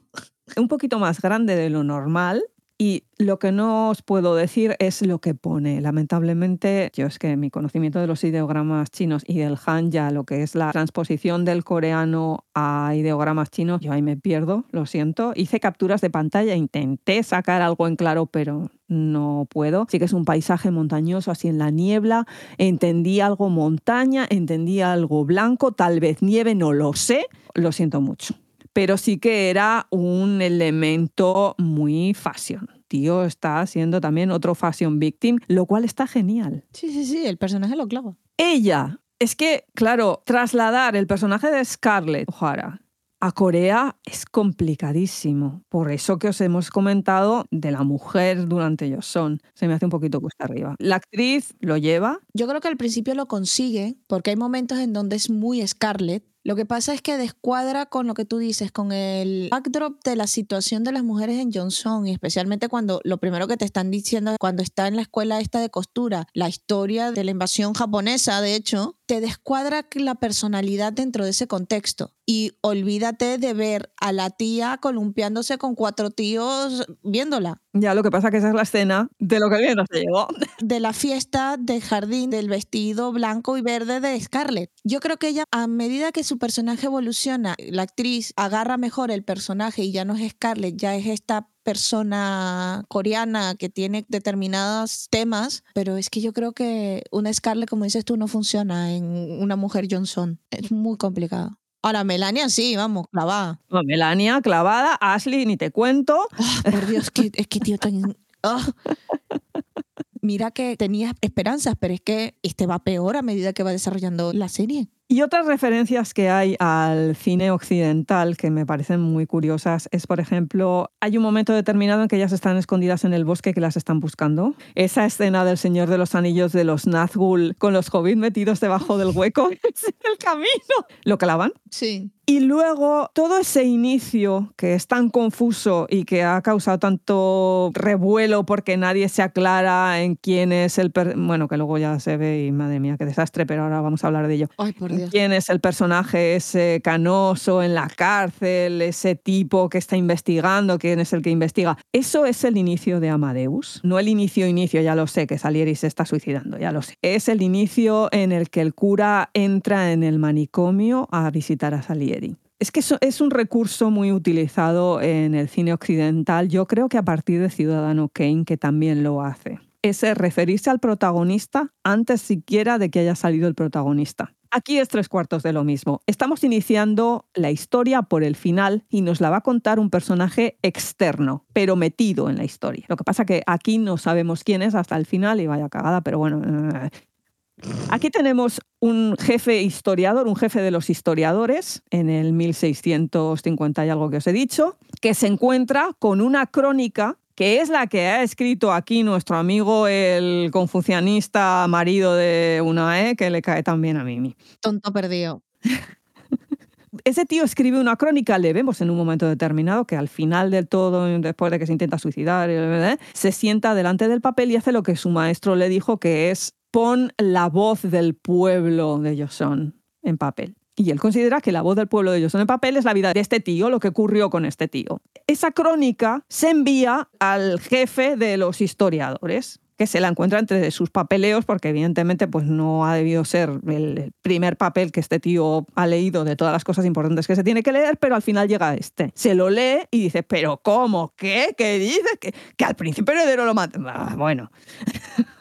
Un poquito más grande de lo normal, y lo que no os puedo decir es lo que pone. Lamentablemente, yo es que mi conocimiento de los ideogramas chinos y del hanja, lo que es la transposición del coreano a ideogramas chinos, yo ahí me pierdo, lo siento. Hice capturas de pantalla, intenté sacar algo en claro, pero no puedo. Sí que es un paisaje montañoso así en la niebla. Entendí algo montaña, entendí algo blanco, tal vez nieve, no lo sé. Lo siento mucho pero sí que era un elemento muy fashion. Tío está siendo también otro fashion victim, lo cual está genial. Sí, sí, sí, el personaje lo clava. Ella, es que, claro, trasladar el personaje de Scarlett O'Hara a Corea es complicadísimo. Por eso que os hemos comentado de la mujer durante Joseon. Se me hace un poquito cuesta arriba. La actriz lo lleva. Yo creo que al principio lo consigue, porque hay momentos en donde es muy Scarlett, lo que pasa es que descuadra con lo que tú dices, con el backdrop de la situación de las mujeres en Johnson, y especialmente cuando lo primero que te están diciendo cuando está en la escuela esta de costura, la historia de la invasión japonesa, de hecho, te descuadra la personalidad dentro de ese contexto. Y olvídate de ver a la tía columpiándose con cuatro tíos viéndola. Ya, lo que pasa es que esa es la escena de lo que viene se llevó. De la fiesta del jardín, del vestido blanco y verde de Scarlett. Yo creo que ella, a medida que su personaje evoluciona, la actriz agarra mejor el personaje y ya no es Scarlett, ya es esta persona coreana que tiene determinados temas, pero es que yo creo que una Scarlett, como dices tú, no funciona en una mujer Johnson. Es muy complicado. Ahora, Melania sí, vamos, clavada. No, Melania, clavada. Ashley, ni te cuento. Ah, por Dios, que, es que tío tan... ah. Mira que tenía esperanzas, pero es que este va peor a medida que va desarrollando la serie. Y otras referencias que hay al cine occidental que me parecen muy curiosas es, por ejemplo, hay un momento determinado en que ellas están escondidas en el bosque que las están buscando. Esa escena del Señor de los Anillos de los Nazgûl con los hobbits metidos debajo del hueco en el camino. ¿Lo clavan? Sí. Y luego todo ese inicio que es tan confuso y que ha causado tanto revuelo porque nadie se aclara en quién es el... bueno, que luego ya se ve y madre mía, qué desastre, pero ahora vamos a hablar de ello. Ay, por. ¿Quién es el personaje ese canoso en la cárcel, ese tipo que está investigando, quién es el que investiga? Eso es el inicio de Amadeus, no el inicio inicio, ya lo sé, que Salieri se está suicidando, ya lo sé. Es el inicio en el que el cura entra en el manicomio a visitar a Salieri es que es un recurso muy utilizado en el cine occidental, yo creo que a partir de Ciudadano Kane, que también lo hace. Es referirse al protagonista antes siquiera de que haya salido el protagonista. Aquí es tres cuartos de lo mismo. Estamos iniciando la historia por el final y nos la va a contar un personaje externo, pero metido en la historia. Lo que pasa que aquí no sabemos quién es hasta el final y vaya cagada, pero bueno, eh, Aquí tenemos un jefe historiador, un jefe de los historiadores, en el 1650 y algo que os he dicho, que se encuentra con una crónica que es la que ha escrito aquí nuestro amigo el confucianista marido de una E, que le cae también a Mimi. Tonto perdido. Ese tío escribe una crónica, le vemos en un momento determinado que al final del todo, después de que se intenta suicidar, se sienta delante del papel y hace lo que su maestro le dijo, que es pon la voz del pueblo de Joseon en papel. Y él considera que la voz del pueblo de Joseon en papel es la vida de este tío, lo que ocurrió con este tío. Esa crónica se envía al jefe de los historiadores, que se la encuentra entre sus papeleos, porque evidentemente pues, no ha debido ser el primer papel que este tío ha leído de todas las cosas importantes que se tiene que leer, pero al final llega este. Se lo lee y dice, pero ¿cómo? ¿Qué? ¿Qué dice? Que, que al principio heredero lo mata. Ah, bueno.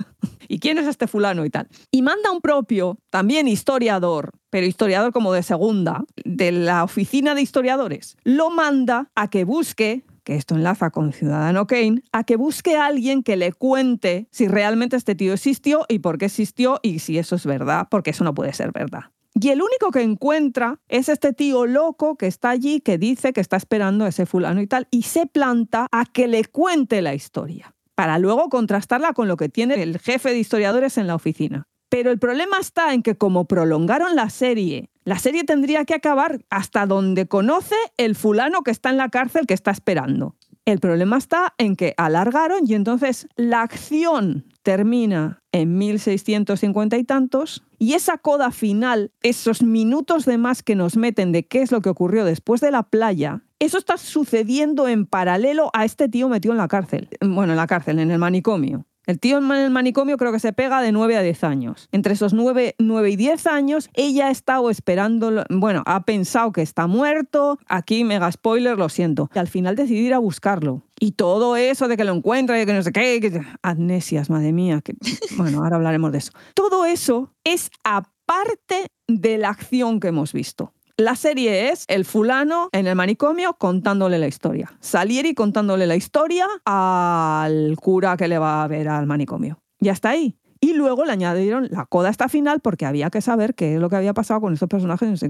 ¿Y quién es este fulano y tal? Y manda un propio, también historiador, pero historiador como de segunda, de la oficina de historiadores, lo manda a que busque que esto enlaza con Ciudadano Kane, a que busque a alguien que le cuente si realmente este tío existió y por qué existió y si eso es verdad, porque eso no puede ser verdad. Y el único que encuentra es este tío loco que está allí, que dice que está esperando a ese fulano y tal, y se planta a que le cuente la historia para luego contrastarla con lo que tiene el jefe de historiadores en la oficina. Pero el problema está en que como prolongaron la serie, la serie tendría que acabar hasta donde conoce el fulano que está en la cárcel que está esperando. El problema está en que alargaron y entonces la acción termina en 1650 y tantos y esa coda final, esos minutos de más que nos meten de qué es lo que ocurrió después de la playa, eso está sucediendo en paralelo a este tío metido en la cárcel. Bueno, en la cárcel, en el manicomio. El tío en el manicomio creo que se pega de 9 a 10 años. Entre esos 9, 9 y 10 años, ella ha estado esperando, bueno, ha pensado que está muerto. Aquí, mega spoiler, lo siento. Y al final ir a buscarlo. Y todo eso de que lo encuentra y que no sé qué, que... amnesias, madre mía. Que... Bueno, ahora hablaremos de eso. Todo eso es aparte de la acción que hemos visto. La serie es el fulano en el manicomio contándole la historia. Salieri contándole la historia al cura que le va a ver al manicomio. Y hasta ahí. Y luego le añadieron la coda hasta final porque había que saber qué es lo que había pasado con estos personajes.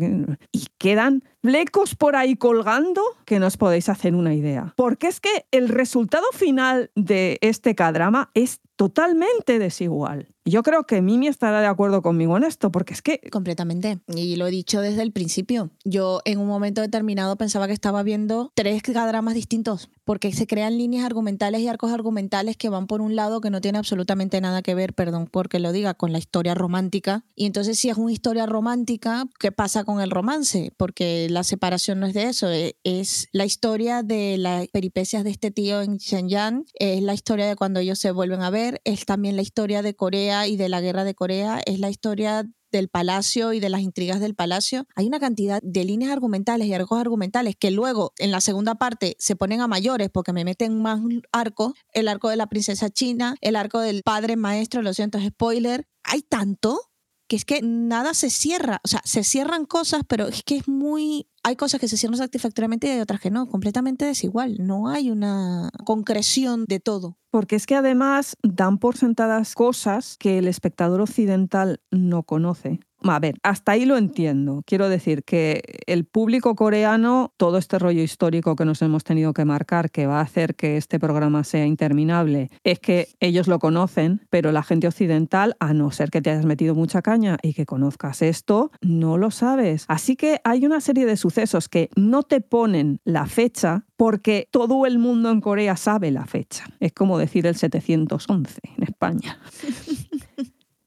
Y quedan flecos por ahí colgando que no os podéis hacer una idea. Porque es que el resultado final de este cadrama es totalmente desigual. Yo creo que Mimi estará de acuerdo conmigo en esto, porque es que... Completamente. Y lo he dicho desde el principio. Yo en un momento determinado pensaba que estaba viendo tres dramas distintos, porque se crean líneas argumentales y arcos argumentales que van por un lado que no tiene absolutamente nada que ver, perdón porque lo diga, con la historia romántica. Y entonces si es una historia romántica, ¿qué pasa con el romance? Porque la separación no es de eso, e, es la historia de las peripecias de este tío en Shenyang, es la historia de cuando ellos se vuelven a ver, es también la historia de Corea y de la guerra de Corea, es la historia del palacio y de las intrigas del palacio, hay una cantidad de líneas argumentales y arcos argumentales que luego en la segunda parte se ponen a mayores porque me meten más arcos, el arco de la princesa china, el arco del padre maestro, lo siento, spoiler, hay tanto que es que nada se cierra, o sea, se cierran cosas, pero es que es muy hay cosas que se cierran satisfactoriamente y hay otras que no, completamente desigual. No hay una concreción de todo. Porque es que además dan por sentadas cosas que el espectador occidental no conoce. A ver, hasta ahí lo entiendo. Quiero decir que el público coreano, todo este rollo histórico que nos hemos tenido que marcar, que va a hacer que este programa sea interminable, es que ellos lo conocen, pero la gente occidental, a no ser que te hayas metido mucha caña y que conozcas esto, no lo sabes. Así que hay una serie de sucesos que no te ponen la fecha porque todo el mundo en Corea sabe la fecha. Es como decir el 711 en España.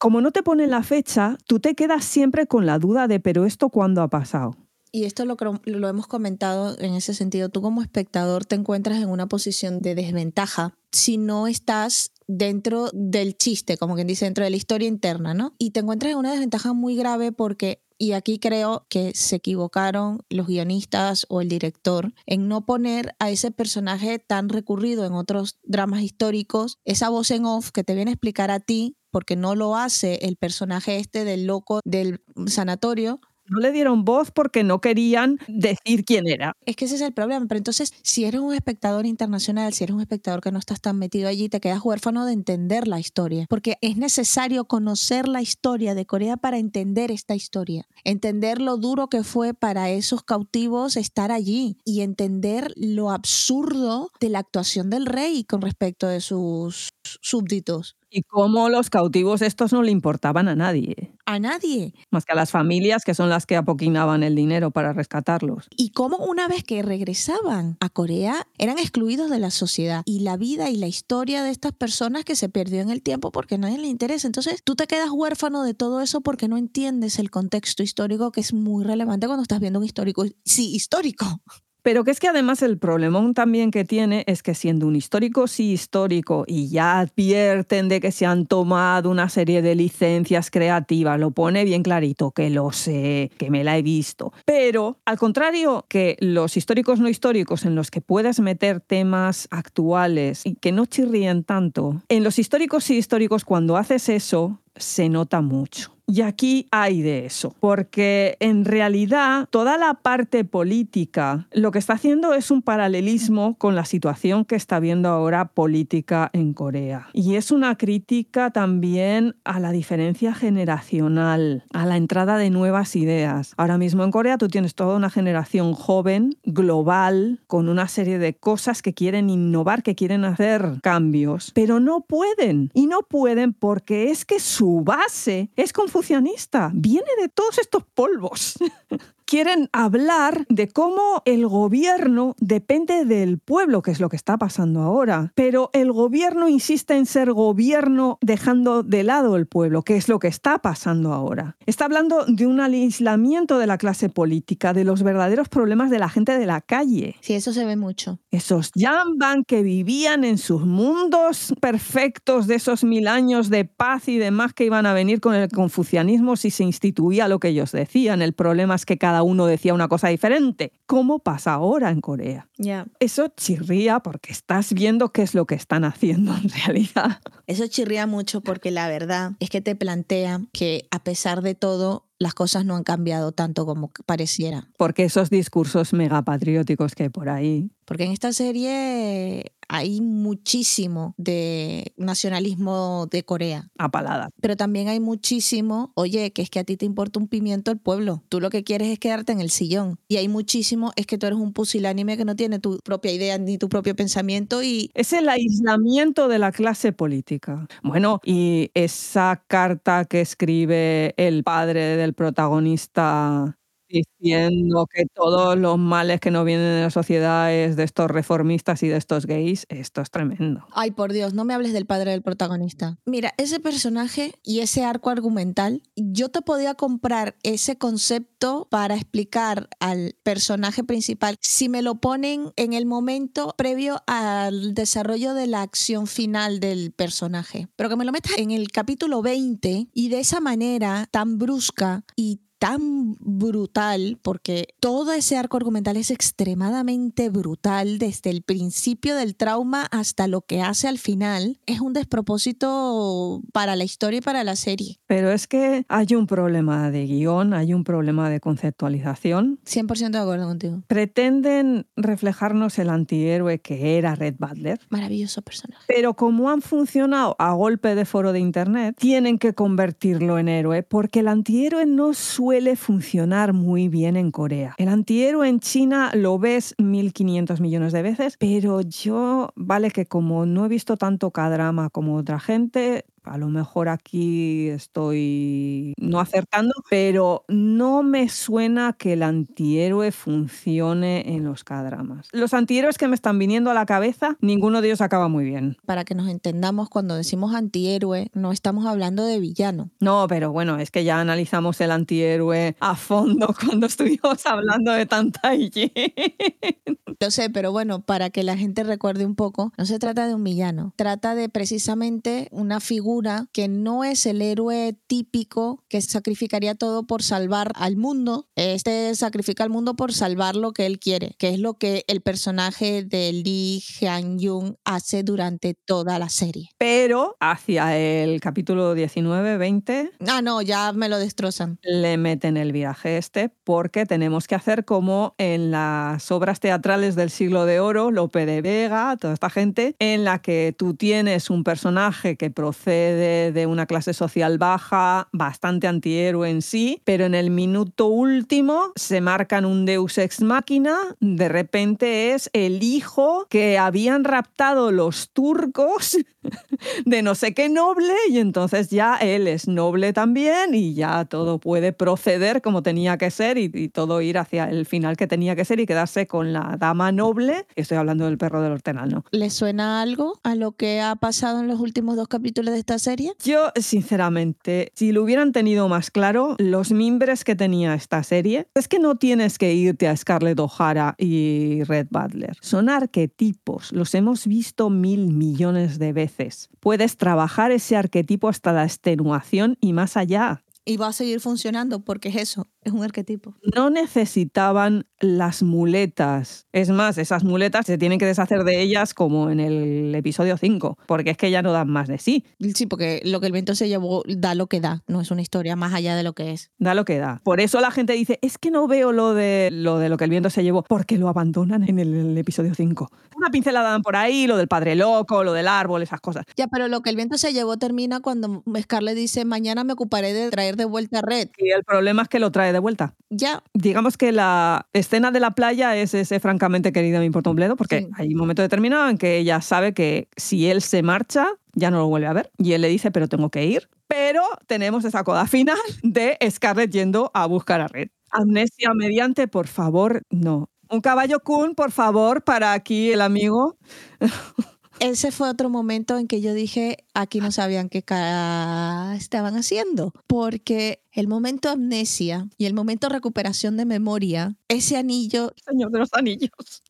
como no te ponen la fecha, tú te quedas siempre con la duda de, pero esto cuándo ha pasado. Y esto lo, lo hemos comentado en ese sentido. Tú como espectador te encuentras en una posición de desventaja si no estás dentro del chiste, como quien dice, dentro de la historia interna, ¿no? Y te encuentras en una desventaja muy grave porque y aquí creo que se equivocaron los guionistas o el director en no poner a ese personaje tan recurrido en otros dramas históricos, esa voz en off que te viene a explicar a ti porque no lo hace el personaje este del loco del sanatorio, no le dieron voz porque no querían decir quién era. Es que ese es el problema. Pero entonces, si eres un espectador internacional, si eres un espectador que no estás tan metido allí, te quedas huérfano de entender la historia. Porque es necesario conocer la historia de Corea para entender esta historia. Entender lo duro que fue para esos cautivos estar allí y entender lo absurdo de la actuación del rey con respecto de sus súbditos. Y cómo los cautivos estos no le importaban a nadie. A nadie. Más que a las familias que son las que apoquinaban el dinero para rescatarlos. Y cómo una vez que regresaban a Corea eran excluidos de la sociedad. Y la vida y la historia de estas personas que se perdió en el tiempo porque a nadie le interesa. Entonces tú te quedas huérfano de todo eso porque no entiendes el contexto histórico que es muy relevante cuando estás viendo un histórico. Sí, histórico. Pero que es que además el problemón también que tiene es que siendo un histórico sí histórico y ya advierten de que se han tomado una serie de licencias creativas, lo pone bien clarito, que lo sé, que me la he visto. Pero al contrario que los históricos no históricos en los que puedes meter temas actuales y que no chirríen tanto, en los históricos sí históricos cuando haces eso se nota mucho. Y aquí hay de eso, porque en realidad toda la parte política lo que está haciendo es un paralelismo con la situación que está viendo ahora política en Corea. Y es una crítica también a la diferencia generacional, a la entrada de nuevas ideas. Ahora mismo en Corea tú tienes toda una generación joven, global, con una serie de cosas que quieren innovar, que quieren hacer cambios, pero no pueden. Y no pueden porque es que su base es con confucianista, viene de todos estos polvos. quieren hablar de cómo el gobierno depende del pueblo, que es lo que está pasando ahora. Pero el gobierno insiste en ser gobierno dejando de lado el pueblo, que es lo que está pasando ahora. Está hablando de un aislamiento de la clase política, de los verdaderos problemas de la gente de la calle. Sí, eso se ve mucho. Esos Jamban que vivían en sus mundos perfectos de esos mil años de paz y demás que iban a venir con el confucianismo si se instituía lo que ellos decían. El problema es que cada uno decía una cosa diferente, ¿Cómo pasa ahora en Corea. Ya. Eso chirría porque estás viendo qué es lo que están haciendo en realidad. Eso chirría mucho porque la verdad es que te plantea que a pesar de todo las cosas no han cambiado tanto como pareciera. Porque esos discursos megapatrióticos que hay por ahí. Porque en esta serie hay muchísimo de nacionalismo de Corea. Apalada. Pero también hay muchísimo, oye, que es que a ti te importa un pimiento el pueblo. Tú lo que quieres es quedarte en el sillón. Y hay muchísimo, es que tú eres un pusilánime que no tiene tu propia idea ni tu propio pensamiento y... Es el aislamiento de la clase política. Bueno, y esa carta que escribe el padre del protagonista diciendo que todos los males que no vienen de la sociedad es de estos reformistas y de estos gays, esto es tremendo. Ay, por Dios, no me hables del padre del protagonista. Mira, ese personaje y ese arco argumental, yo te podía comprar ese concepto para explicar al personaje principal si me lo ponen en el momento previo al desarrollo de la acción final del personaje. Pero que me lo metas en el capítulo 20 y de esa manera tan brusca y tan brutal, porque todo ese arco argumental es extremadamente brutal desde el principio del trauma hasta lo que hace al final, es un despropósito para la historia y para la serie. Pero es que hay un problema de guion, hay un problema de conceptualización. 100% de acuerdo contigo. Pretenden reflejarnos el antihéroe que era Red Butler. Maravilloso personaje. Pero como han funcionado a golpe de foro de internet, tienen que convertirlo en héroe porque el antihéroe no suele funcionar muy bien en Corea. El antihéroe en China lo ves 1500 millones de veces, pero yo, vale que como no he visto tanto K-drama como otra gente, a lo mejor aquí estoy no acertando, pero no me suena que el antihéroe funcione en los K-dramas. Los antihéroes que me están viniendo a la cabeza, ninguno de ellos acaba muy bien. Para que nos entendamos, cuando decimos antihéroe, no estamos hablando de villano. No, pero bueno, es que ya analizamos el antihéroe a fondo cuando estuvimos hablando de Tantai. Lo sé, pero bueno, para que la gente recuerde un poco, no se trata de un villano, trata de precisamente una figura que no es el héroe típico que sacrificaría todo por salvar al mundo. Este sacrifica al mundo por salvar lo que él quiere, que es lo que el personaje de Lee Hyun-jung hace durante toda la serie. Pero hacia el capítulo 19-20... Ah, no, ya me lo destrozan. Le meten el viaje este porque tenemos que hacer como en las obras teatrales del siglo de oro, Lope de Vega, toda esta gente, en la que tú tienes un personaje que procede de, una clase social baja, bastante antihéroe en sí, pero en el minuto último se marcan un deus ex máquina, de repente es el hijo que habían raptado los turcos de no sé qué noble y entonces ya él es noble también y ya todo puede proceder como tenía que ser y, y todo ir hacia el final que tenía que ser y quedarse con la dama noble. Estoy hablando del perro del hortenal, ¿no? ¿Le suena algo a lo que ha pasado en los últimos dos capítulos de esta serie? Yo, sinceramente, si lo hubieran tenido más claro, los mimbres que tenía esta serie, es que no tienes que irte a Scarlett O'Hara y Red Butler. Son arquetipos, los hemos visto mil millones de veces. Puedes trabajar ese arquetipo hasta la extenuación y más allá. Y va a seguir funcionando porque es eso, es un arquetipo. No necesitaban las muletas. Es más, esas muletas se tienen que deshacer de ellas como en el episodio 5, porque es que ya no dan más de sí. Sí, porque lo que el viento se llevó da lo que da, no es una historia más allá de lo que es. Da lo que da. Por eso la gente dice, es que no veo lo de lo, de lo que el viento se llevó, porque lo abandonan en el, el episodio 5. Una pincelada dan por ahí, lo del padre loco, lo del árbol, esas cosas. Ya, pero lo que el viento se llevó termina cuando Scarlett dice, mañana me ocuparé de traer de vuelta a Red. Y el problema es que lo trae de vuelta. Ya, Digamos que la escena de la playa es ese francamente querido me importa un bledo, porque Sí. hay un momento determinado en que ella sabe que si él se marcha, ya no lo vuelve a ver. Y él le dice, pero tengo que ir. Pero tenemos esa coda final de Scarlett yendo a buscar a Red. Amnesia mediante, por favor, no. Un caballo Kun, por favor, para aquí el amigo. Ese fue otro momento en que yo dije, aquí no sabían qué estaban haciendo, porque el momento amnesia y el momento recuperación de memoria, ese anillo Señor de los Anillos.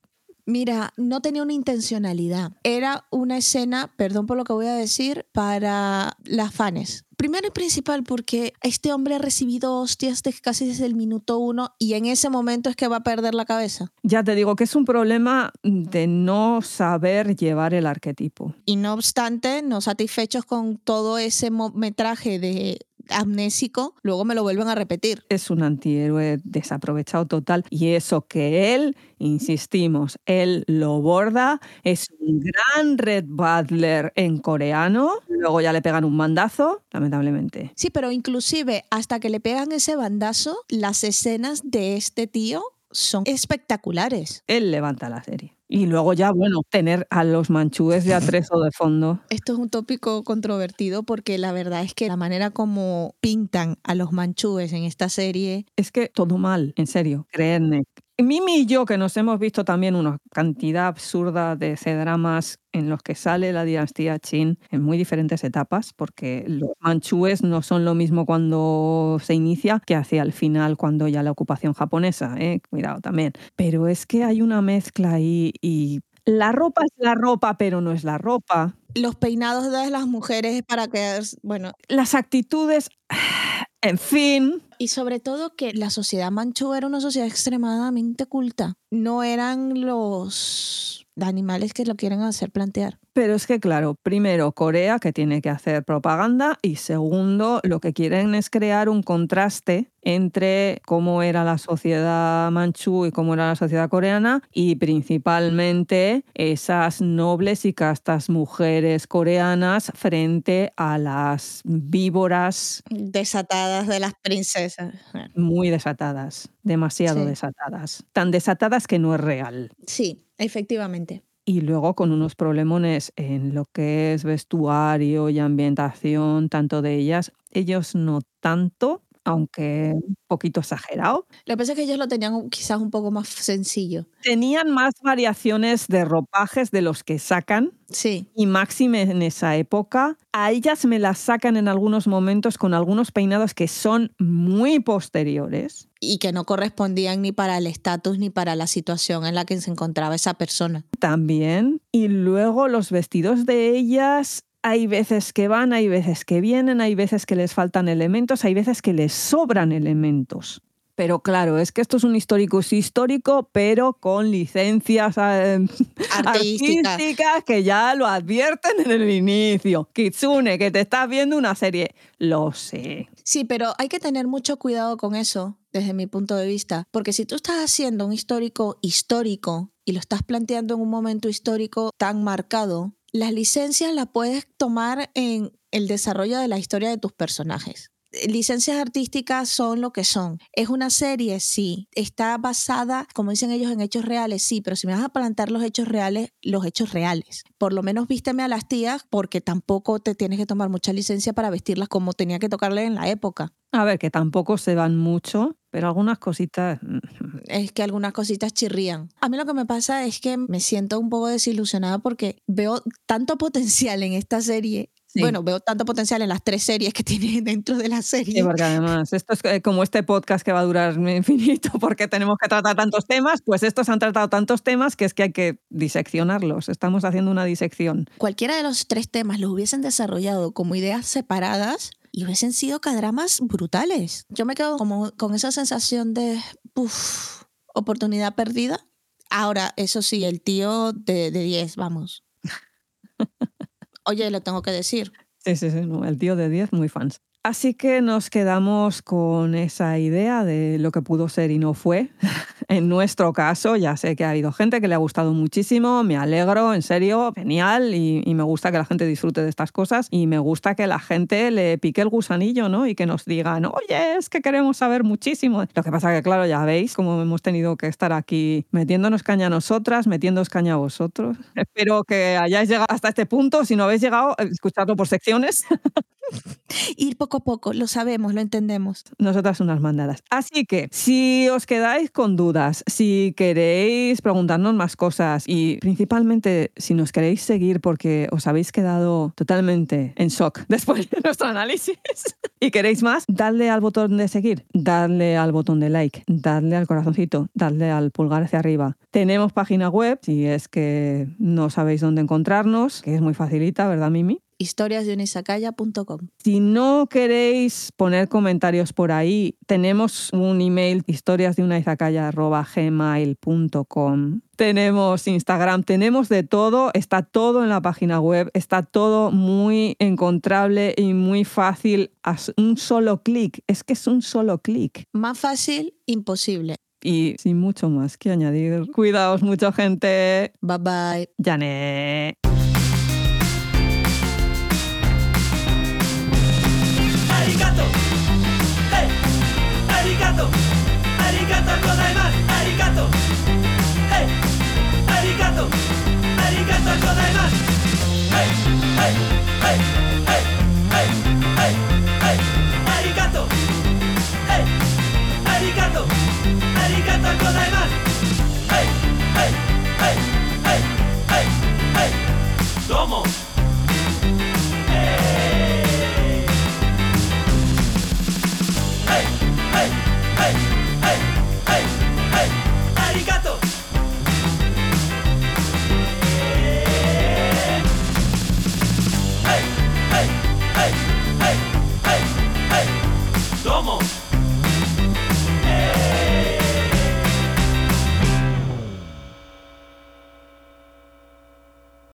Mira, no tenía una intencionalidad. Era una escena, perdón por lo que voy a decir, para las fans. Primero y principal porque este hombre ha recibido hostias de casi desde el minuto uno y en ese momento es que va a perder la cabeza. Ya te digo que es un problema de no saber llevar el arquetipo. Y no obstante, no satisfechos con todo ese metraje de amnésico, luego me lo vuelven a repetir. es un antihéroe desaprovechado total y eso que él, insistimos, él lo borda, es un gran Red Butler en coreano, luego ya le pegan un mandazo, lamentablemente. Sí, pero inclusive hasta que le pegan ese bandazo, las escenas de este tío son espectaculares. Él levanta la serie. Y luego ya, bueno, tener a los manchúes de atrezo de fondo. Esto es un tópico controvertido porque la verdad es que la manera como pintan a los manchúes en esta serie, Es que todo mal, en serio, créanme. Mimi y yo, que nos hemos visto también una cantidad absurda de C-dramas en los que sale la dinastía Qin en muy diferentes etapas, porque los manchúes no son lo mismo cuando se inicia que hacia el final, cuando ya la ocupación japonesa, ¿eh? cuidado también. Pero es que hay una mezcla ahí y la ropa es la ropa, pero no es la ropa. los peinados de las mujeres para que, bueno, Las actitudes, en fin, Y sobre todo que la sociedad manchú era una sociedad extremadamente culta. No eran los animales que lo quieren hacer plantear. Pero es que, claro, primero Corea, que tiene que hacer propaganda, y segundo, lo que quieren es crear un contraste entre cómo era la sociedad manchú y cómo era la sociedad coreana, y principalmente esas nobles y castas mujeres coreanas frente a las víboras Desatadas de las princesas. muy desatadas, demasiado Sí. desatadas, tan desatadas que no es real. Sí, efectivamente. Y luego con unos problemones en lo que es vestuario y ambientación, tanto de ellas, ellos no tanto, aunque un poquito exagerado. Lo que pasa es que ellos lo tenían un- quizás un poco más sencillo. Tenían más variaciones de ropajes de los que sacan Sí, y máxime en esa época. A ellas me las sacan en algunos momentos con algunos peinados que son muy posteriores. y que no correspondían ni para el estatus ni para la situación en la que se encontraba esa persona. también. Y luego los vestidos de ellas, hay veces que van, hay veces que vienen, hay veces que les faltan elementos, hay veces que les sobran elementos. Pero claro, es que esto es un histórico es histórico, pero con licencias eh, Artística. artísticas que ya lo advierten en el inicio. Kitsune, que te estás viendo una serie. Lo sé. Sí, pero hay que tener mucho cuidado con eso, desde mi punto de vista, porque si tú estás haciendo un histórico histórico y lo estás planteando en un momento histórico tan marcado, las licencias las puedes tomar en el desarrollo de la historia de tus personajes. Licencias artísticas son lo que son. Es una serie, sí. Está basada, como dicen ellos, en hechos reales, sí, pero si me vas a plantar los hechos reales, los hechos reales. Por lo menos vísteme a las tías porque tampoco te tienes que tomar mucha licencia para vestirlas como tenía que tocarle en la época. A ver, que tampoco se van mucho, pero algunas cositas. mm, es que algunas cositas chirrían. A mí lo que me pasa es que me siento un poco desilusionada porque veo tanto potencial en esta serie. Sí. Bueno, veo tanto potencial en las tres series que tiene dentro de la serie. Sí, porque además, esto es eh, como este podcast que va a durar infinito porque tenemos que tratar tantos temas, pues estos han tratado tantos temas que es que hay que diseccionarlos. Estamos haciendo una disección. Cualquiera de los tres temas los hubiesen desarrollado como ideas separadas y hubiesen sido cadramas brutales. Yo me quedo como con esa sensación de oportunidad perdida. Ahora, eso sí, el tío de de 10, vamos. Oye, lo tengo que decir. Sí, sí, sí, no, el tío de 10, muy fans. Así que nos quedamos con esa idea de lo que pudo ser y no fue. En nuestro caso, ya sé que ha habido gente que le ha gustado muchísimo, me alegro, en serio, genial, y, y me gusta que la gente disfrute de estas cosas y me gusta que la gente le pique el gusanillo, ¿no? Y que nos digan, oye, es que queremos saber muchísimo. Lo que pasa que, claro, ya veis cómo hemos tenido que estar aquí metiéndonos caña a nosotras, metiéndoos caña a vosotros. Espero que hayáis llegado hasta este punto. Si no habéis llegado, eh, escuchadlo por secciones. Ir poco a poco, lo sabemos, lo entendemos. nosotras unas mandadas. Así que, si os quedáis con dudas, si queréis preguntarnos más cosas y principalmente si nos queréis seguir porque os habéis quedado totalmente en shock después de nuestro análisis y queréis más, dadle al botón de seguir, dadle al botón de like, dadle al corazoncito, dadle al pulgar hacia arriba. Tenemos página web, si es que no sabéis dónde encontrarnos, que es muy facilita, ¿verdad, Mimi? historiasdeunisacaya.com. Si no queréis poner comentarios por ahí, tenemos un email historiasdeunaizakaya.gmail.com Tenemos Instagram, tenemos de todo, está todo en la página web, está todo muy encontrable y muy fácil a un solo clic. Es que es un solo clic. Más fácil, imposible. Y sin mucho más que añadir, cuidaos mucho gente. Bye bye. Janet. Arigato. Arigato gozaimasu. Arigato. Hey. Arigato. Arigato gozaimasu. Hey. Hey. Hey.